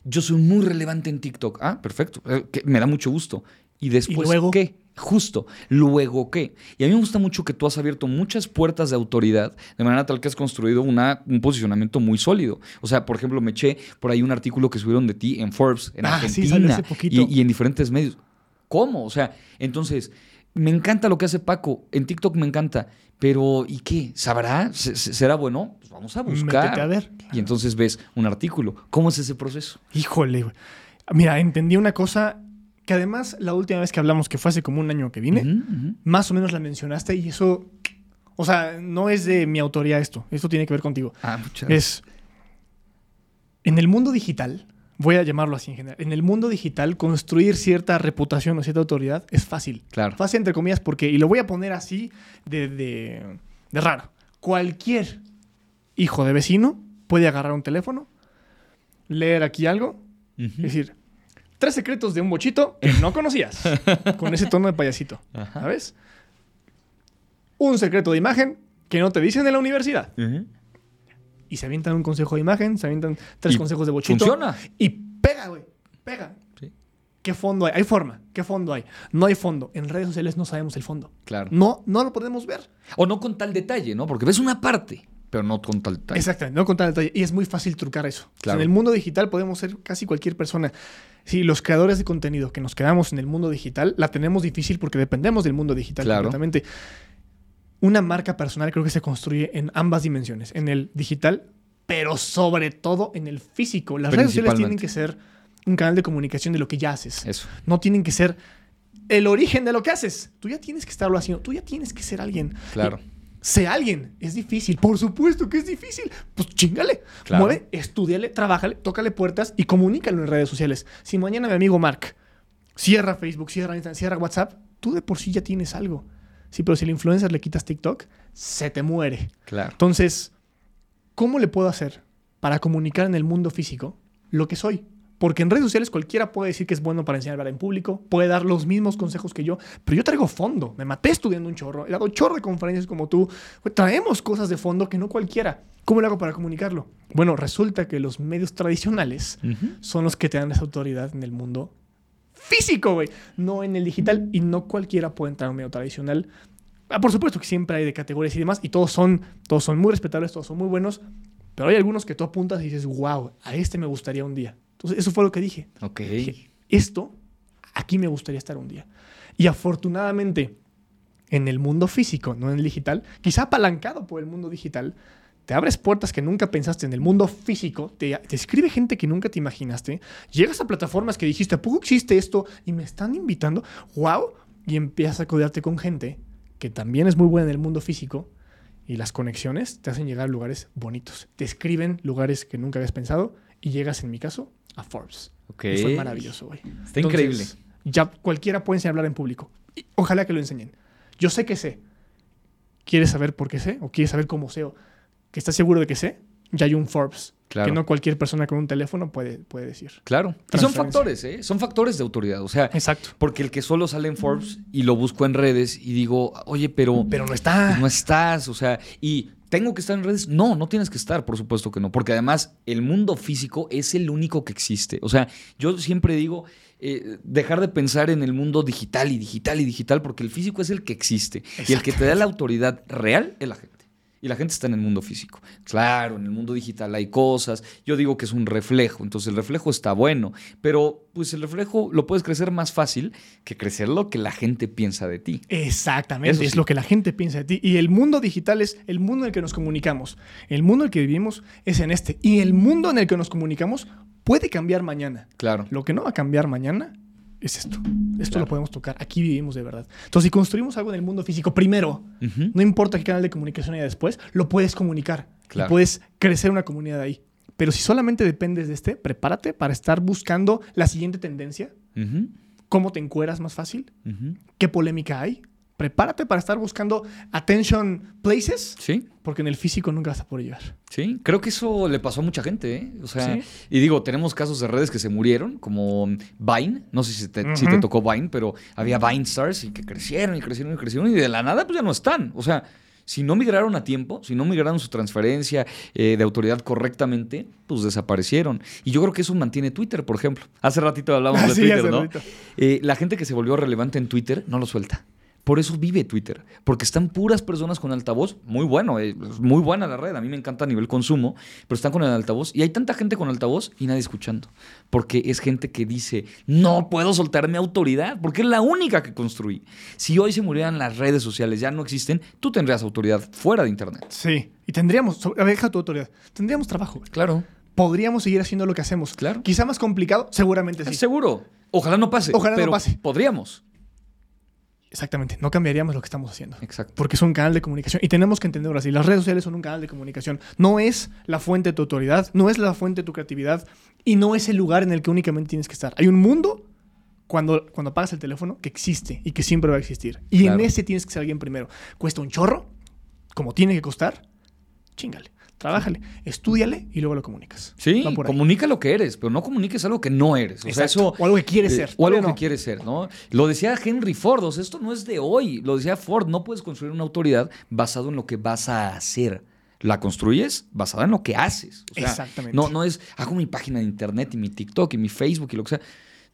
yo soy muy relevante en TikTok. Ah, perfecto. eh, me da mucho gusto. ¿Y después luego? qué? Justo. ¿Luego qué? Y a mí me gusta mucho que tú has abierto muchas puertas de autoridad de manera tal que has construido una, un posicionamiento muy sólido. O sea, por ejemplo, me eché por ahí un artículo que subieron de ti en Forbes, en Ah, sí, Argentina poquito. y, y en diferentes medios. ¿Cómo? O sea, entonces, me encanta lo que hace Paco. En TikTok me encanta. Pero, ¿y qué? ¿Sabrá? ¿Se- se- ¿Será bueno? Pues vamos a buscar. Métete a ver. Y entonces ves un artículo. ¿Cómo es ese proceso? Híjole, güey. Mira, entendí una cosa que además la última vez que hablamos, que fue hace como un año que vine, más o menos la mencionaste y eso, o sea, no es de mi autoría esto, esto tiene que ver contigo. Ah, muchas Es, en el mundo digital, voy a llamarlo así en general, en el mundo digital construir cierta reputación o cierta autoridad es fácil. Claro. Fácil entre comillas porque, y lo voy a poner así de, de, de raro, cualquier hijo de vecino puede agarrar un teléfono, leer aquí algo, decir, tres secretos de un bochito que no conocías, con ese tono de payasito, Ajá. ¿sabes? Un secreto de imagen que no te dicen en la universidad. Ujú. Y se avientan un consejo de imagen, se avientan tres Y consejos de bochito. Funciona. Y pega, güey. Pega. Sí. ¿Qué fondo hay? Hay forma. ¿Qué fondo hay? No hay fondo. En redes sociales no sabemos el fondo. Claro. No, no lo podemos ver. O no con tal detalle, ¿no? Porque ves una parte, pero no con tal detalle. Exactamente, no contar detalle. Y es muy fácil trucar eso. O sea, Claro. en el mundo digital podemos ser casi cualquier persona. Si los creadores de contenido que nos quedamos en el mundo digital, la tenemos difícil porque dependemos del mundo digital Claro. completamente. Una marca personal creo que se construye en ambas dimensiones, en el digital, pero sobre todo en el físico. Las redes sociales tienen que ser un canal de comunicación de lo que ya haces. Eso. No tienen que ser el origen de lo que haces. Tú ya tienes que estarlo haciendo. Tú ya tienes que ser alguien. Claro. Y Sé alguien. Es difícil. Por supuesto que es difícil. Pues chingale. Claro. Mueve, estudiale, trabájale, tócale puertas y comunícalo en redes sociales. Si mañana mi amigo Mark cierra Facebook, cierra Instagram, cierra WhatsApp, tú de por sí ya tienes algo. Sí, pero si al influencer le quitas TikTok, se te muere. Claro. Entonces, ¿cómo le puedo hacer para comunicar en el mundo físico lo que soy? Porque en redes sociales cualquiera puede decir que es bueno para enseñar a hablar en público, puede dar los mismos consejos que yo, pero yo traigo fondo. Me maté estudiando un chorro, he dado chorro de conferencias como tú. Güey, Traemos cosas de fondo que no cualquiera. ¿Cómo lo hago para comunicarlo? Bueno, resulta que los medios tradicionales son los que te dan esa autoridad en el mundo físico, güey. No en el digital y no cualquiera puede entrar a un medio tradicional. Ah, por supuesto que siempre hay de categorías y demás y todos son, todos son muy respetables, todos son muy buenos, pero hay algunos que tú apuntas y dices, wow, a este me gustaría un día. Entonces, eso fue lo que dije. Ok. Dije, esto, aquí me gustaría estar un día. Y afortunadamente, en el mundo físico, no en el digital, quizá apalancado por el mundo digital, te abres puertas que nunca pensaste en el mundo físico, te, te escribe gente que nunca te imaginaste, llegas a plataformas que dijiste, ¿a poco existe esto? Y me están invitando, wow, y empiezas a codearte con gente que también es muy buena en el mundo físico y las conexiones te hacen llegar a lugares bonitos. Te escriben lugares que nunca habías pensado y llegas, en mi caso, a Forbes. Ok. Y fue maravilloso, güey. Está increíble. Ya cualquiera puede enseñar a hablar en público. Y ojalá que lo enseñen. Yo sé que sé. ¿Quieres saber por qué sé? ¿O quieres saber cómo sé? ¿O que estás seguro de que sé? Ya hay un Forbes. Claro. Que no cualquier persona con un teléfono puede, puede decir. Claro. Y son factores, ¿eh? Son factores de autoridad. O sea, Exacto. porque el que solo sale en Forbes y lo busco en redes y digo, oye, pero, Pero no está. pues no estás. O sea, y tengo que estar en redes. No, no tienes que estar, por supuesto que no. Porque además, el mundo físico es el único que existe. O sea, yo siempre digo. eh, dejar de pensar en el mundo digital y digital y digital, porque el físico es el que existe. Y el que te da la autoridad real es la gente. Y la gente está en el mundo físico. Claro, en el mundo digital hay cosas. Yo digo que es un reflejo, entonces el reflejo está bueno, pero pues el reflejo lo puedes crecer más fácil que crecer lo que la gente piensa de ti. Exactamente, Eso es sí. lo que la gente piensa de ti. Y el mundo digital es el mundo en el que nos comunicamos. El mundo en el que vivimos es en este. Y el mundo en el que nos comunicamos puede cambiar mañana. Claro. Lo que no va a cambiar mañana es esto. Esto Claro. lo podemos tocar. Aquí vivimos de verdad. Entonces, si construimos algo en el mundo físico primero, no importa qué canal de comunicación haya después, lo puedes comunicar. Y puedes crecer una comunidad ahí. Pero si solamente dependes de este, prepárate para estar buscando la siguiente tendencia. ¿Cómo te encueras más fácil? ¿Qué polémica hay? Prepárate para estar buscando attention places, Sí. porque en el físico nunca vas a poder llegar. Sí, creo que eso le pasó a mucha gente, ¿eh? O sea, Sí. y digo, tenemos casos de redes que se murieron, como Vine, no sé si te, si Ujú. te tocó Vine, pero había Vine Stars y que crecieron y crecieron y crecieron y de la nada pues ya no están. O sea, si no migraron a tiempo, si no migraron su transferencia eh, de autoridad correctamente, pues desaparecieron. Y yo creo que eso mantiene Twitter, por ejemplo. Hace ratito hablábamos Ah, de sí, Twitter, ¿no? Eh, la gente que se volvió relevante en Twitter no lo suelta. Por eso vive Twitter, porque están puras personas con altavoz, muy bueno, eh, es muy buena la red, a mí me encanta a nivel consumo, pero están con el altavoz y hay tanta gente con altavoz y nadie escuchando, porque es gente que dice, no puedo soltar mi autoridad, porque es la única que construí. Si hoy se murieran las redes sociales, ya no existen, tú tendrías autoridad fuera de Internet. Sí. Y tendríamos, sobre- a ver, deja tu autoridad, tendríamos trabajo. Claro, Podríamos seguir haciendo lo que hacemos. Claro. Quizá más complicado, seguramente sí. seguro. Ojalá no pase, Ojalá no pase. podríamos. Exactamente. No cambiaríamos lo que estamos haciendo. Exacto. Porque es un canal de comunicación. Y tenemos que entenderlo así. Las redes sociales son un canal de comunicación. No es la fuente de tu autoridad, no es la fuente de tu creatividad y no es el lugar en el que únicamente tienes que estar. Hay un mundo cuando, cuando apagas el teléfono que existe y que siempre va a existir. Y Claro. en ese tienes que ser alguien primero. Cuesta un chorro, como tiene que costar, chingale. Trabájale, estúdiale y luego lo comunicas. Sí, comunica lo que eres, pero no comuniques algo que no eres. O sea, eso. O algo que quieres eh, ser. O algo que quieres ser, ¿no? Lo decía Henry Ford, o sea, esto no es de hoy. Lo decía Ford, no puedes construir una autoridad basado en lo que vas a hacer. La construyes basada en lo que haces. O sea, Exactamente. No, no es, hago mi página de internet y mi TikTok y mi Facebook y lo que sea.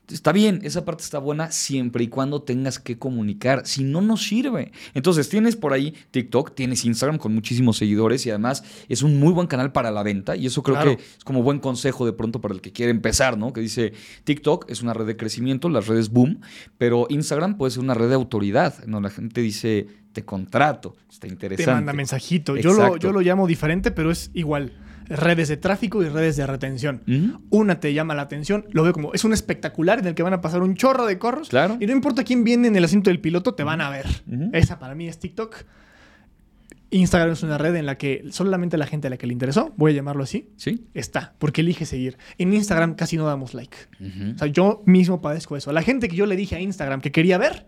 Está bien, esa parte está buena siempre y cuando tengas que comunicar. Si no, no sirve. Entonces, tienes por ahí TikTok, tienes Instagram con muchísimos seguidores y además es un muy buen canal para la venta. Y eso creo Claro. que es como buen consejo de pronto para el que quiere empezar, ¿no? Que dice, TikTok es una red de crecimiento, las redes boom, pero Instagram puede ser una red de autoridad, ¿no? La gente dice, te contrato, está interesante. Te manda mensajito. Yo lo, yo lo llamo diferente, pero es igual. Redes de tráfico y redes de retención. Una te llama la atención, lo veo como es un espectacular en el que van a pasar un chorro de corros. Claro. Y no importa quién viene en el asiento del piloto, te van a ver. Esa para mí es TikTok. Instagram es una red en la que solamente la gente a la que le interesó, voy a llamarlo así, ¿Sí? está, porque elige seguir. En Instagram casi no damos like. O sea, yo mismo padezco eso. La gente que yo le dije a Instagram que quería ver,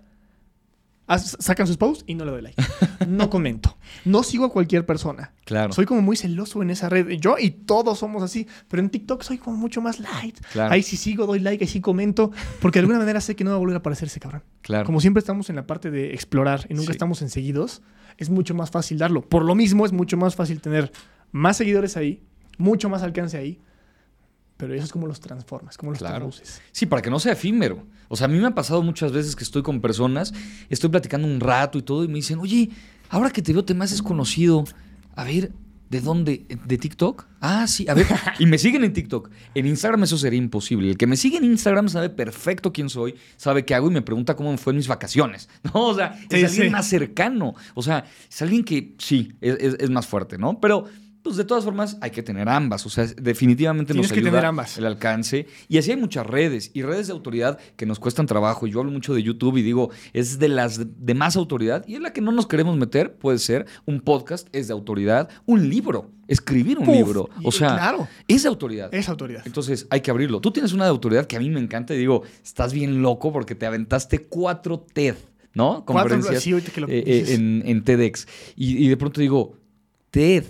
sacan sus posts y no le doy like. No comento. No sigo a cualquier persona. Claro. Soy como muy celoso en esa red. Yo y todos somos así. Pero en TikTok soy como mucho más light. Claro. Ahí sí sigo, doy like, ahí sí comento. Porque de alguna manera sé que no va a volver a aparecer ese cabrón. Claro. Como siempre estamos en la parte de explorar y nunca Sí. estamos en seguidos, es mucho más fácil darlo. Por lo mismo, es mucho más fácil tener más seguidores ahí, mucho más alcance ahí. Pero eso es como los transformas, como los Claro. traduces. Sí, para que no sea efímero. O sea, a mí me ha pasado muchas veces que estoy con personas, estoy platicando un rato y todo, y me dicen, oye, ahora que te veo te me haces conocido. A ver, ¿de dónde? ¿De TikTok? Ah, sí, a ver. Y me siguen en TikTok. En Instagram eso sería imposible. El que me sigue en Instagram sabe perfecto quién soy, sabe qué hago y me pregunta cómo me fue en mis vacaciones. No, o sea, es Sí, alguien más cercano. O sea, es alguien que sí, es, es- es más fuerte, ¿no? Pero. Pues de todas formas hay que tener ambas, o sea, definitivamente Tienes nos que ayuda tener ambas. el alcance. Y así hay muchas redes y redes de autoridad que nos cuestan trabajo. Yo hablo mucho de YouTube y digo, es de las de más autoridad y es la que no nos queremos meter. Puede ser un podcast, es de autoridad, un libro, escribir un libro. O sea, claro. es de autoridad. Es autoridad. Entonces hay que abrirlo. Tú tienes una de autoridad que a mí me encanta y digo, estás bien loco porque te aventaste cuatro TED, ¿no? Cuatro, Conferencias sí, que eh, eh, en TEDx. Y, y de pronto digo, TED,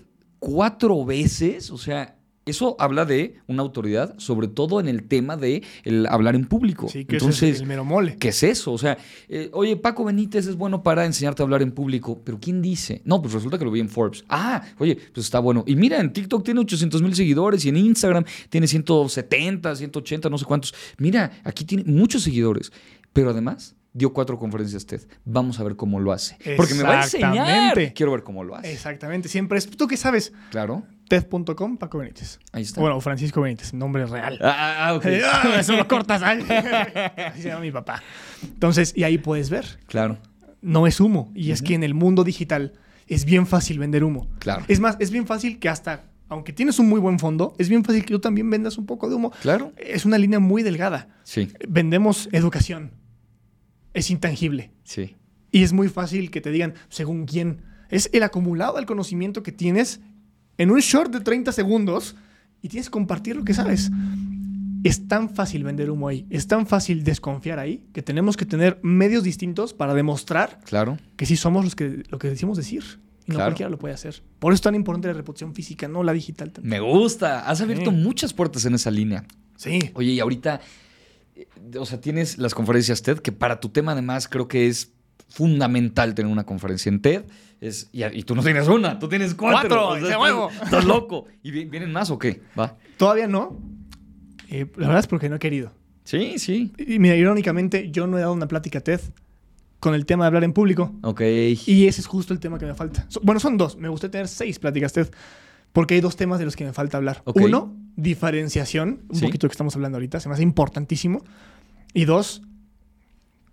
cuatro veces, o sea, eso habla de una autoridad, sobre todo en el tema de el hablar en público. Sí, que es el mero mole. ¿Qué es eso? O sea, eh, oye, Paco Benítez es bueno para enseñarte a hablar en público, pero ¿quién dice? No, pues resulta que lo vi en Forbes. Ah, oye, pues está bueno. Y mira, en TikTok tiene 800 mil seguidores y en Instagram tiene 170, 180, no sé cuántos. Mira, aquí tiene muchos seguidores, pero además dio cuatro conferencias TED. Vamos a ver cómo lo hace. Porque me va a enseñar. Exactamente. Quiero ver cómo lo hace. Exactamente. Siempre es. ¿Tú qué sabes? Claro, TED.com, Paco Benítez. ahí está. Bueno, Francisco Benítez, nombre real. Ah, ah, ok. Eh, ah, eso lo cortas. Así se llama mi papá. Entonces, y ahí puedes ver. Claro, No es humo. Y es que en el mundo digital es bien fácil vender humo. claro. Es más, es bien fácil que hasta aunque tienes un muy buen fondo, es bien fácil que tú también vendas un poco de humo. Claro. Es una línea muy delgada. Sí, Vendemos educación. Es intangible. sí. Y es muy fácil que te digan, según quién. Es el acumulado del conocimiento que tienes en un short de 30 segundos y tienes que compartir lo que sabes. Es tan fácil vender humo ahí, es tan fácil desconfiar ahí, que tenemos que tener medios distintos para demostrar Claro. que sí somos los que, lo que decimos decir. Y no Claro. cualquiera lo puede hacer. Por eso es tan importante la reputación física, no la digital. tanto. Me gusta. Has abierto Sí. muchas puertas en esa línea. Sí. Oye, y ahorita, o sea, tienes las conferencias TED, que para tu tema además creo que es fundamental tener una conferencia en TED. Es, y, y tú no tienes una, tú tienes cuatro. Cuatro, O sea, estás- huevo. Estás loco. ¿Y vi- vienen más o qué? Va. Todavía no. Eh, la verdad es porque no he querido. Sí, sí. Y mira, irónicamente, yo no he dado una plática TED con el tema de hablar en público. Ok. Y ese es justo el tema que me falta. So- bueno, son dos. Me gustaría tener seis pláticas TED. Porque hay dos temas de los que me falta hablar. Ok. Uno, diferenciación. Un Sí. poquito de lo que estamos hablando ahorita. Se me hace importantísimo. Y dos,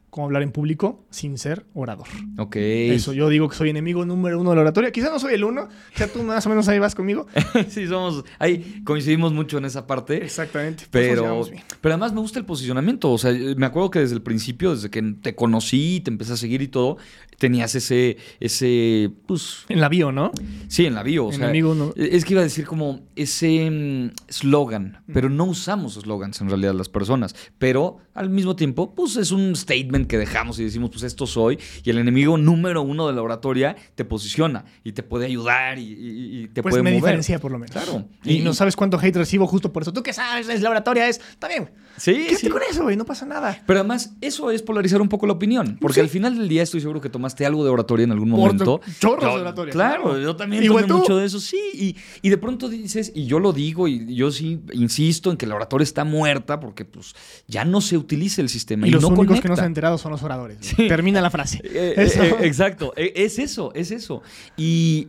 cómo hablar en público sin ser orador. Ok. Eso, yo digo que soy enemigo número uno de la oratoria. Quizá no soy el uno. Quizá tú más o menos ahí vas conmigo. sí, somos. Ahí coincidimos mucho en esa parte. Exactamente. Pero, pero además me gusta el posicionamiento. O sea, me acuerdo que desde el principio, desde que te conocí, te empecé a seguir y todo, tenías ese, ese, pues, En la bio, ¿no? sí, en la bio. O sea, Enemigo no- es que iba a decir como ese mm, slogan, pero no usamos slogans en realidad las personas. Pero al mismo tiempo, pues es un statement que dejamos y decimos, pues esto soy. Y el enemigo número uno de la oratoria te posiciona y te puede ayudar y, y- y te Pues puede me mover. diferencia por lo menos. Claro. Y, Y- no sabes cuánto hate recibo justo por eso. Tú que sabes, es la oratoria, es. Está bien. Sí, Quédate sí. con eso, güey. No pasa nada. Pero además, eso es polarizar un poco la opinión. Porque Sí. al final del día estoy seguro que tomaste algo de oratoria en algún Por momento. chorros Yo- de oratoria, Claro, claro. yo también Igual tomé tú. mucho de eso, sí. Y, y de pronto dices, y yo lo digo, y yo sí insisto en que la oratoria está muerta porque pues ya no se utiliza el sistema. Y, Y, los no únicos que no se han enterado son los oradores. Sí. Termina la frase. Eh, Eso. eh, exacto, Eh, es eso, es eso. Y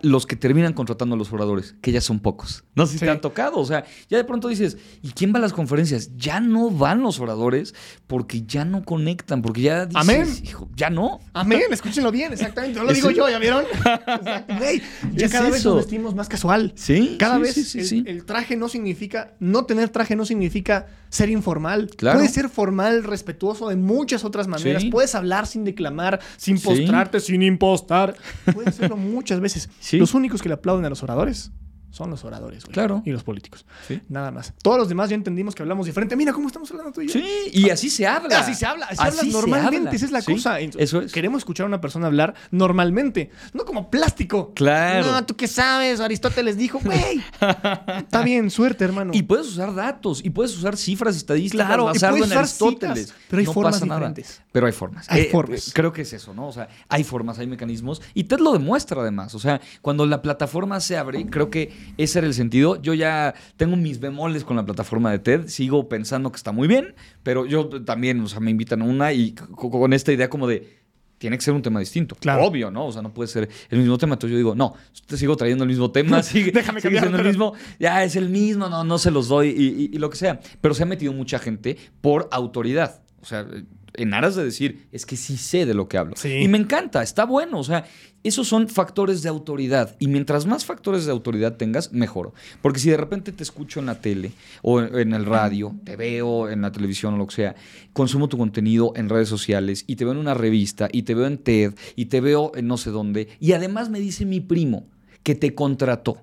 los que terminan contratando a los oradores, que ya son pocos. No sé si Sí. te han tocado. O sea, ya de pronto dices, ¿y quién va a las conferencias? Ya no van los oradores porque ya no conectan, porque ya dices, Amén. hijo, ya no. Amén, escúchenlo bien, exactamente. No lo digo yo, ¿ya vieron? Güey, ya cada vez nos vestimos más casual. Sí, Cada sí, vez sí, el, traje no significa, no tener traje no significa ser informal. Claro. Puedes ser formal, respetuoso de muchas otras maneras. Puedes hablar sin declamar, sin postrarte, sin impostar. Puedes hacerlo muchas veces. Los únicos que le aplauden a los oradores son los oradores, güey. Claro. Y los políticos. Sí. Nada más. Todos los demás ya entendimos que hablamos diferente. Mira cómo estamos hablando tú y yo. Sí, y así se habla. Así se habla, así, Así hablas normalmente, habla. esa es la Sí, cosa. Eso es. Queremos escuchar a una persona hablar normalmente, no como plástico. Claro. No, tú qué sabes, Aristóteles dijo, güey. Está bien, suerte, hermano. Y puedes usar datos, y puedes usar cifras estadísticas Claro, y basado puedes en usar Aristóteles. citas, pero hay no formas pasa nada. diferentes. Pero hay formas. Hay Eh, formas. creo que es eso, ¿no? O sea, hay formas, hay mecanismos. Y TED lo demuestra además. O sea, cuando la plataforma se abre, creo que ese era el sentido. Yo ya tengo mis bemoles con la plataforma de TED. Sigo pensando que está muy bien, pero yo también, o sea, me invitan a una y con esta idea como de tiene que ser un tema distinto. Claro. Obvio, ¿no? O sea, no puede ser el mismo tema. Entonces yo digo, no, te sigo trayendo el mismo tema, sigue, Déjame sigue siendo el mismo, ya es el mismo, no, no se los doy y, y- y lo que sea. Pero se ha metido mucha gente por autoridad. O sea, en aras de decir, es que sí sé de lo que hablo. Sí. Y me encanta, está bueno. O sea, esos son factores de autoridad. Y mientras más factores de autoridad tengas, mejor. Porque si de repente te escucho en la tele o en el radio, te veo en la televisión o lo que sea, consumo tu contenido en redes sociales y te veo en una revista y te veo en TED y te veo en no sé dónde. Y además me dice mi primo que te contrató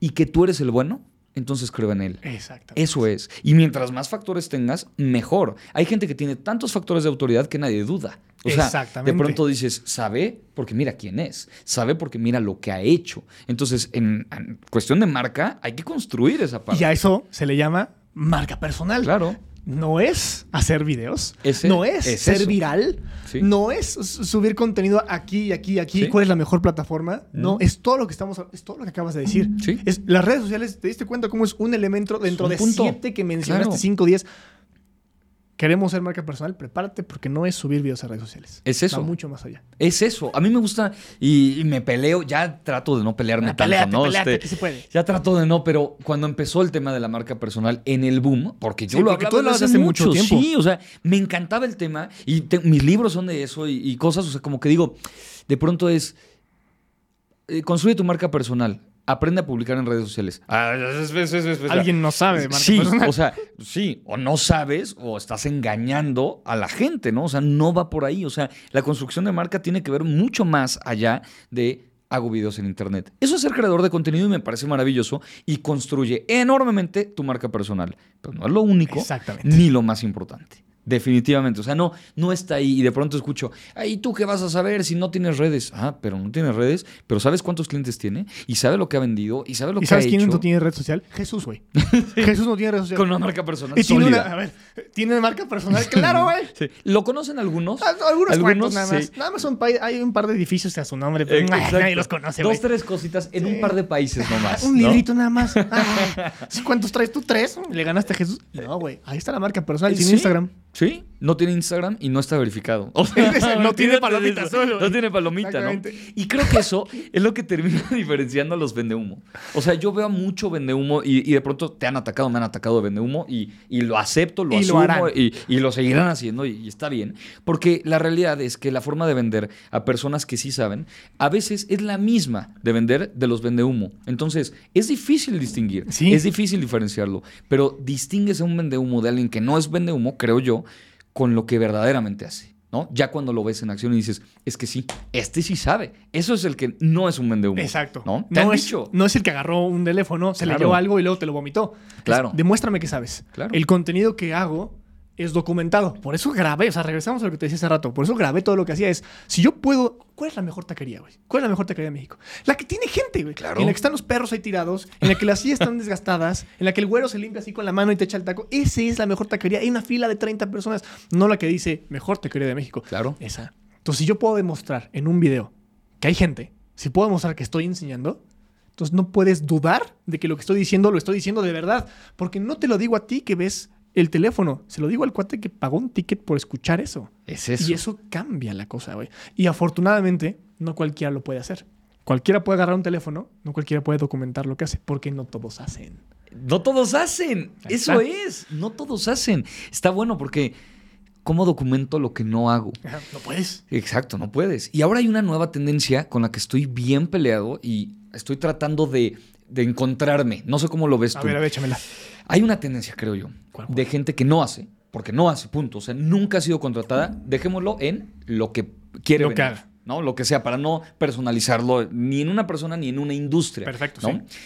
y que tú eres el bueno, entonces creo en él. Exactamente. Eso es. Y mientras más factores tengas, mejor. Hay gente que tiene tantos factores de autoridad que nadie duda. O sea, Exactamente. de pronto dices, sabe porque mira quién es, sabe porque mira lo que ha hecho. Entonces, en, en cuestión de marca, hay que construir esa parte. Y a eso se le llama marca personal. Claro. No es hacer videos. Ese- no es, es ser eso. viral. Sí. No es su- subir contenido aquí y aquí y aquí. Sí. ¿Cuál es la mejor plataforma? No, Mm. es todo lo que estamos, es todo lo que acabas de decir. Sí. Es, las redes sociales, ¿te diste cuenta cómo es un elemento dentro un de punto. siete que mencionaste, Claro. cinco, diez? Queremos ser marca personal, prepárate porque no es subir videos a redes sociales. Es eso. Va mucho más allá. Es eso. A mí me gusta y, y me peleo. Ya trato de no pelearme Ah, tanto, peléate, ¿no? peléate, Este, que se puede. Ya trato de no, pero cuando empezó el tema de la marca personal en el boom, porque yo Sí, lo hablaba tú lo haces hace mucho tiempo. Sí, o sea, me encantaba el tema y te- mis libros son de eso y, y cosas, o sea, como que digo, de pronto es, eh, construye tu marca personal. Aprende a publicar en redes sociales. Ah, Alguien no sabe Sí, personal. o sea, sí, o no sabes o estás engañando a la gente, ¿no? O sea, no va por ahí. O sea, la construcción de marca tiene que ver mucho más allá de hago videos en internet. Eso es ser creador de contenido y me parece maravilloso y construye enormemente tu marca personal. Pero no es lo único Exactamente. ni lo más importante. Definitivamente. O sea, no, no está ahí y de pronto escucho, ay, ¿tú qué vas a saber si no tienes redes? Ah, pero no tienes redes, pero ¿sabes cuántos clientes tiene? Y sabe lo que ha vendido y sabe lo ¿Y que sabes ha quién hecho no tiene red social? Jesús, güey. Jesús no tiene red social. con una marca personal y tiene sólida. una, a ver, tiene marca personal, claro, güey. Sí. ¿Lo conocen algunos? Ah, Algunos, Algunos, cuantos nada más. sí. Nada más hay un par de edificios a su nombre, Eh, pero ay, exacto. nadie los conoce, Dos, tres cositas en un par de países nomás. Un ¿no? librito nada más. Ah, ¿sí, ¿Cuántos traes tú? ¿Tres? ¿Le ganaste a Jesús? No, güey. Ahí está la marca personal. Tiene Sí. Instagram. Sí, no tiene Instagram y no está verificado. O sea, No tiene palomita eso. solo. No tiene palomita, ¿no? Y creo que eso es lo que termina diferenciando a los vendehumo. O sea, yo veo a mucho vendehumo y, y de pronto te han atacado, me han atacado de vendehumo y, y lo acepto, lo Y asumo y, y lo seguirán haciendo y, y está bien. Porque la realidad es que la forma de vender a personas que sí saben, a veces es la misma de vender de los vendehumo. Entonces, es difícil distinguir, Sí. es difícil diferenciarlo, pero distingues a un vendehumo de alguien que no es vendehumo, creo yo, con lo que verdaderamente hace. ¿no? Ya cuando lo ves en acción y dices, es que sí, este sí sabe. Eso es el que no es un vendehumo. Exacto. ¿No? ¿Te han No es, dicho? no es el que agarró un teléfono, se Claro. leyó algo y luego te lo vomitó. Es, Claro. demuéstrame que sabes. Claro. El contenido que hago es documentado. Por eso grabé, o sea, regresamos a lo que te decía hace rato. Por eso grabé todo lo que hacía. Es, si yo puedo, ¿cuál es la mejor taquería, güey? ¿Cuál es la mejor taquería de México? La que tiene gente, güey. Claro. En la que están los perros ahí tirados, en la que las sillas están desgastadas, en la que el güero se limpia así con la mano y te echa el taco. Esa es la mejor taquería. Hay una fila de 30 personas, no la que dice mejor taquería de México. Claro. Esa. Entonces, si yo puedo demostrar en un video que hay gente, si puedo demostrar que estoy enseñando, entonces no puedes dudar de que lo que estoy diciendo lo estoy diciendo de verdad. Porque no te lo digo a ti que ves el teléfono, se lo digo al cuate que pagó un ticket por escuchar eso. Es eso. Y eso cambia la cosa, güey. Y afortunadamente, no cualquiera lo puede hacer. Cualquiera puede agarrar un teléfono, no cualquiera puede documentar lo que hace, porque no todos hacen. No todos hacen. Ahí Eso está. es. No todos hacen. Está bueno porque ¿cómo documento lo que no hago? No puedes. Exacto, no puedes. Y ahora hay una nueva tendencia con la que estoy bien peleado y estoy tratando de, de encontrarme. No sé cómo lo ves A tú. ver, a ver, échamela. Hay una tendencia, creo yo, ¿Cuál, de gente que no hace, porque no hace, punto. O sea, nunca ha sido contratada. Dejémoslo en lo que quiere Lo que haga. ¿no? Lo que sea, para no personalizarlo ni en una persona ni en una industria. Perfecto, ¿no? sí.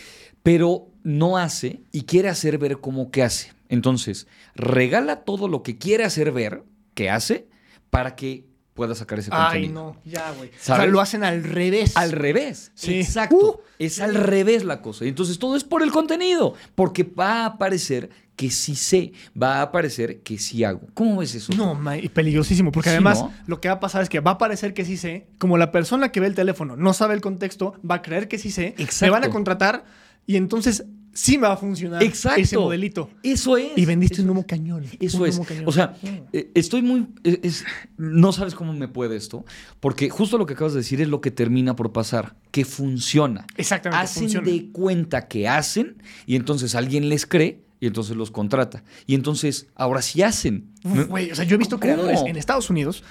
Pero no hace y quiere hacer ver cómo que hace. Entonces, regala todo lo que quiere hacer ver que hace para que pueda sacar ese Ay, contenido. no, ya, güey. O sea, lo hacen al revés. Al revés. Sí. Exacto. Uh. es al revés la cosa. Y entonces todo es por el contenido. Porque va a parecer que sí sé. Va a parecer que sí hago. ¿Cómo ves eso? No, ma- y peligrosísimo, porque Sí, además ¿no? lo que va a pasar es que va a parecer que sí sé, como la persona que ve el teléfono no sabe el contexto, va a creer que sí sé, Exacto. me van a contratar y entonces sí me va a funcionar Exacto. ese modelito. Eso es. Y vendiste Eso un humo cañón. Eso un es. cañón. O sea, eh, estoy muy. es- no sabes cómo me puede esto. Porque justo lo que acabas de decir es lo que termina por pasar. Que funciona. Exactamente, Hacen funciona. de cuenta que hacen y entonces alguien les cree y entonces los contrata. Y entonces ahora sí hacen. Uf, güey, o sea, yo he visto ¿Cómo? creadores en Estados Unidos,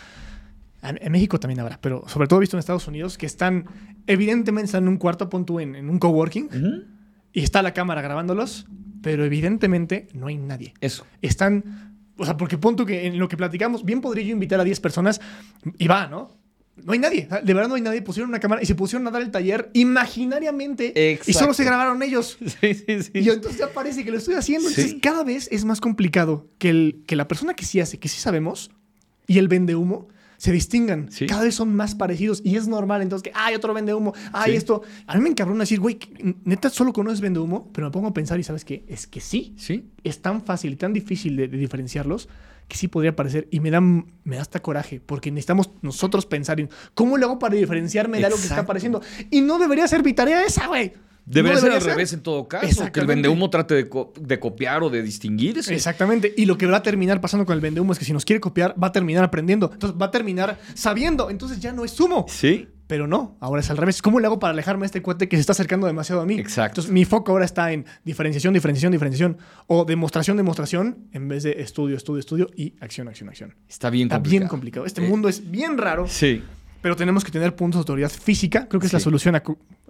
en México también habrá, pero sobre todo he visto en Estados Unidos que están, evidentemente están en un cuarto, pon tú en, en un coworking, Ujú. Y está la cámara grabándolos, pero evidentemente no hay nadie. Eso. están. O sea, porque punto que en lo que platicamos, bien podría yo invitar a 10 personas y va, ¿no? No hay nadie. De verdad no hay nadie. Pusieron una cámara y se pusieron a dar el taller imaginariamente. Y Exacto. solo se grabaron ellos. Sí, sí, sí. Y yo, entonces ya parece que lo estoy haciendo. Entonces Sí. cada vez es más complicado que, el, que la persona que sí hace, que sí sabemos, y el vende humo se distingan. Sí. Cada vez son más parecidos y es normal. Entonces, que hay otro vende humo, hay Sí. esto. A mí me encabrona decir, güey, neta solo conoces vende humo, pero me pongo a pensar y sabes que es que sí Sí. es tan fácil y tan difícil de, de diferenciarlos que sí podría parecer y me da, me da hasta coraje porque necesitamos nosotros pensar en cómo lo hago para diferenciarme de algo que está Exacto. apareciendo y no debería ser mi tarea esa, güey. Debería No ser al revés en todo caso. Que el vendehumo trate de, co- de copiar o de distinguirse. Exactamente. Y lo que va a terminar pasando con el vendehumo es que si nos quiere copiar, va a terminar aprendiendo. Entonces va a terminar sabiendo. Entonces ya no es sumo. Sí. Pero no, ahora es al revés. ¿Cómo le hago para alejarme de este cuate que se está acercando demasiado a mí? Exacto. Entonces mi foco ahora está en diferenciación, diferenciación, diferenciación. O demostración, demostración, en vez de estudio, estudio, estudio y acción, acción, acción. Está bien Está complicado. bien complicado. Este Eh, mundo es bien raro. Sí. Pero tenemos que tener puntos de autoridad física. Creo que es la solución a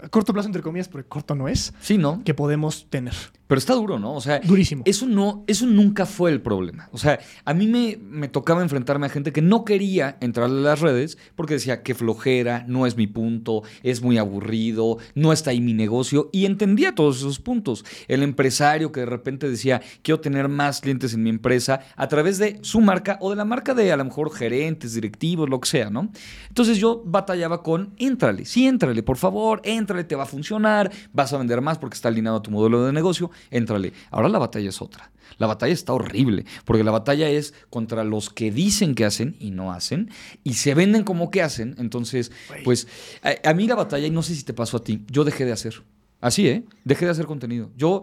corto plazo, entre comillas, porque corto no es, Sí, ¿no? que podemos tener. Pero está duro, ¿no? O sea, Durísimo. Eso no, eso nunca fue el problema. O sea, a mí me, me tocaba enfrentarme a gente que no quería entrar a las redes porque decía que flojera, no es mi punto, es muy aburrido, no está ahí mi negocio. Y entendía todos esos puntos. El empresario que de repente decía, quiero tener más clientes en mi empresa a través de su marca o de la marca de a lo mejor gerentes, directivos, lo que sea, ¿no? Entonces yo batallaba con, éntrale, sí, éntrale, por favor, éntrale, te va a funcionar, vas a vender más porque está alineado a tu modelo de negocio, éntrale. Ahora la batalla es otra. La batalla está horrible, porque la batalla es contra los que dicen que hacen y no hacen, y se venden como que hacen. Entonces, pues a, a mí la batalla, y no sé si te pasó a ti, yo dejé de hacer. Así, ¿eh? Dejé de hacer contenido. Yo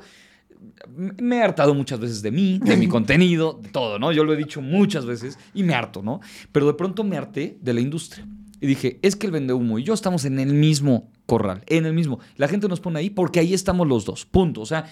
me he hartado muchas veces de mí, de mi contenido, de todo, ¿no? Yo lo he dicho muchas veces y me harto, ¿no? Pero de pronto me harté de la industria. Y dije, es que el vende humo y yo estamos en el mismo corral, en el mismo. La gente nos pone ahí porque ahí estamos los dos, punto. O sea,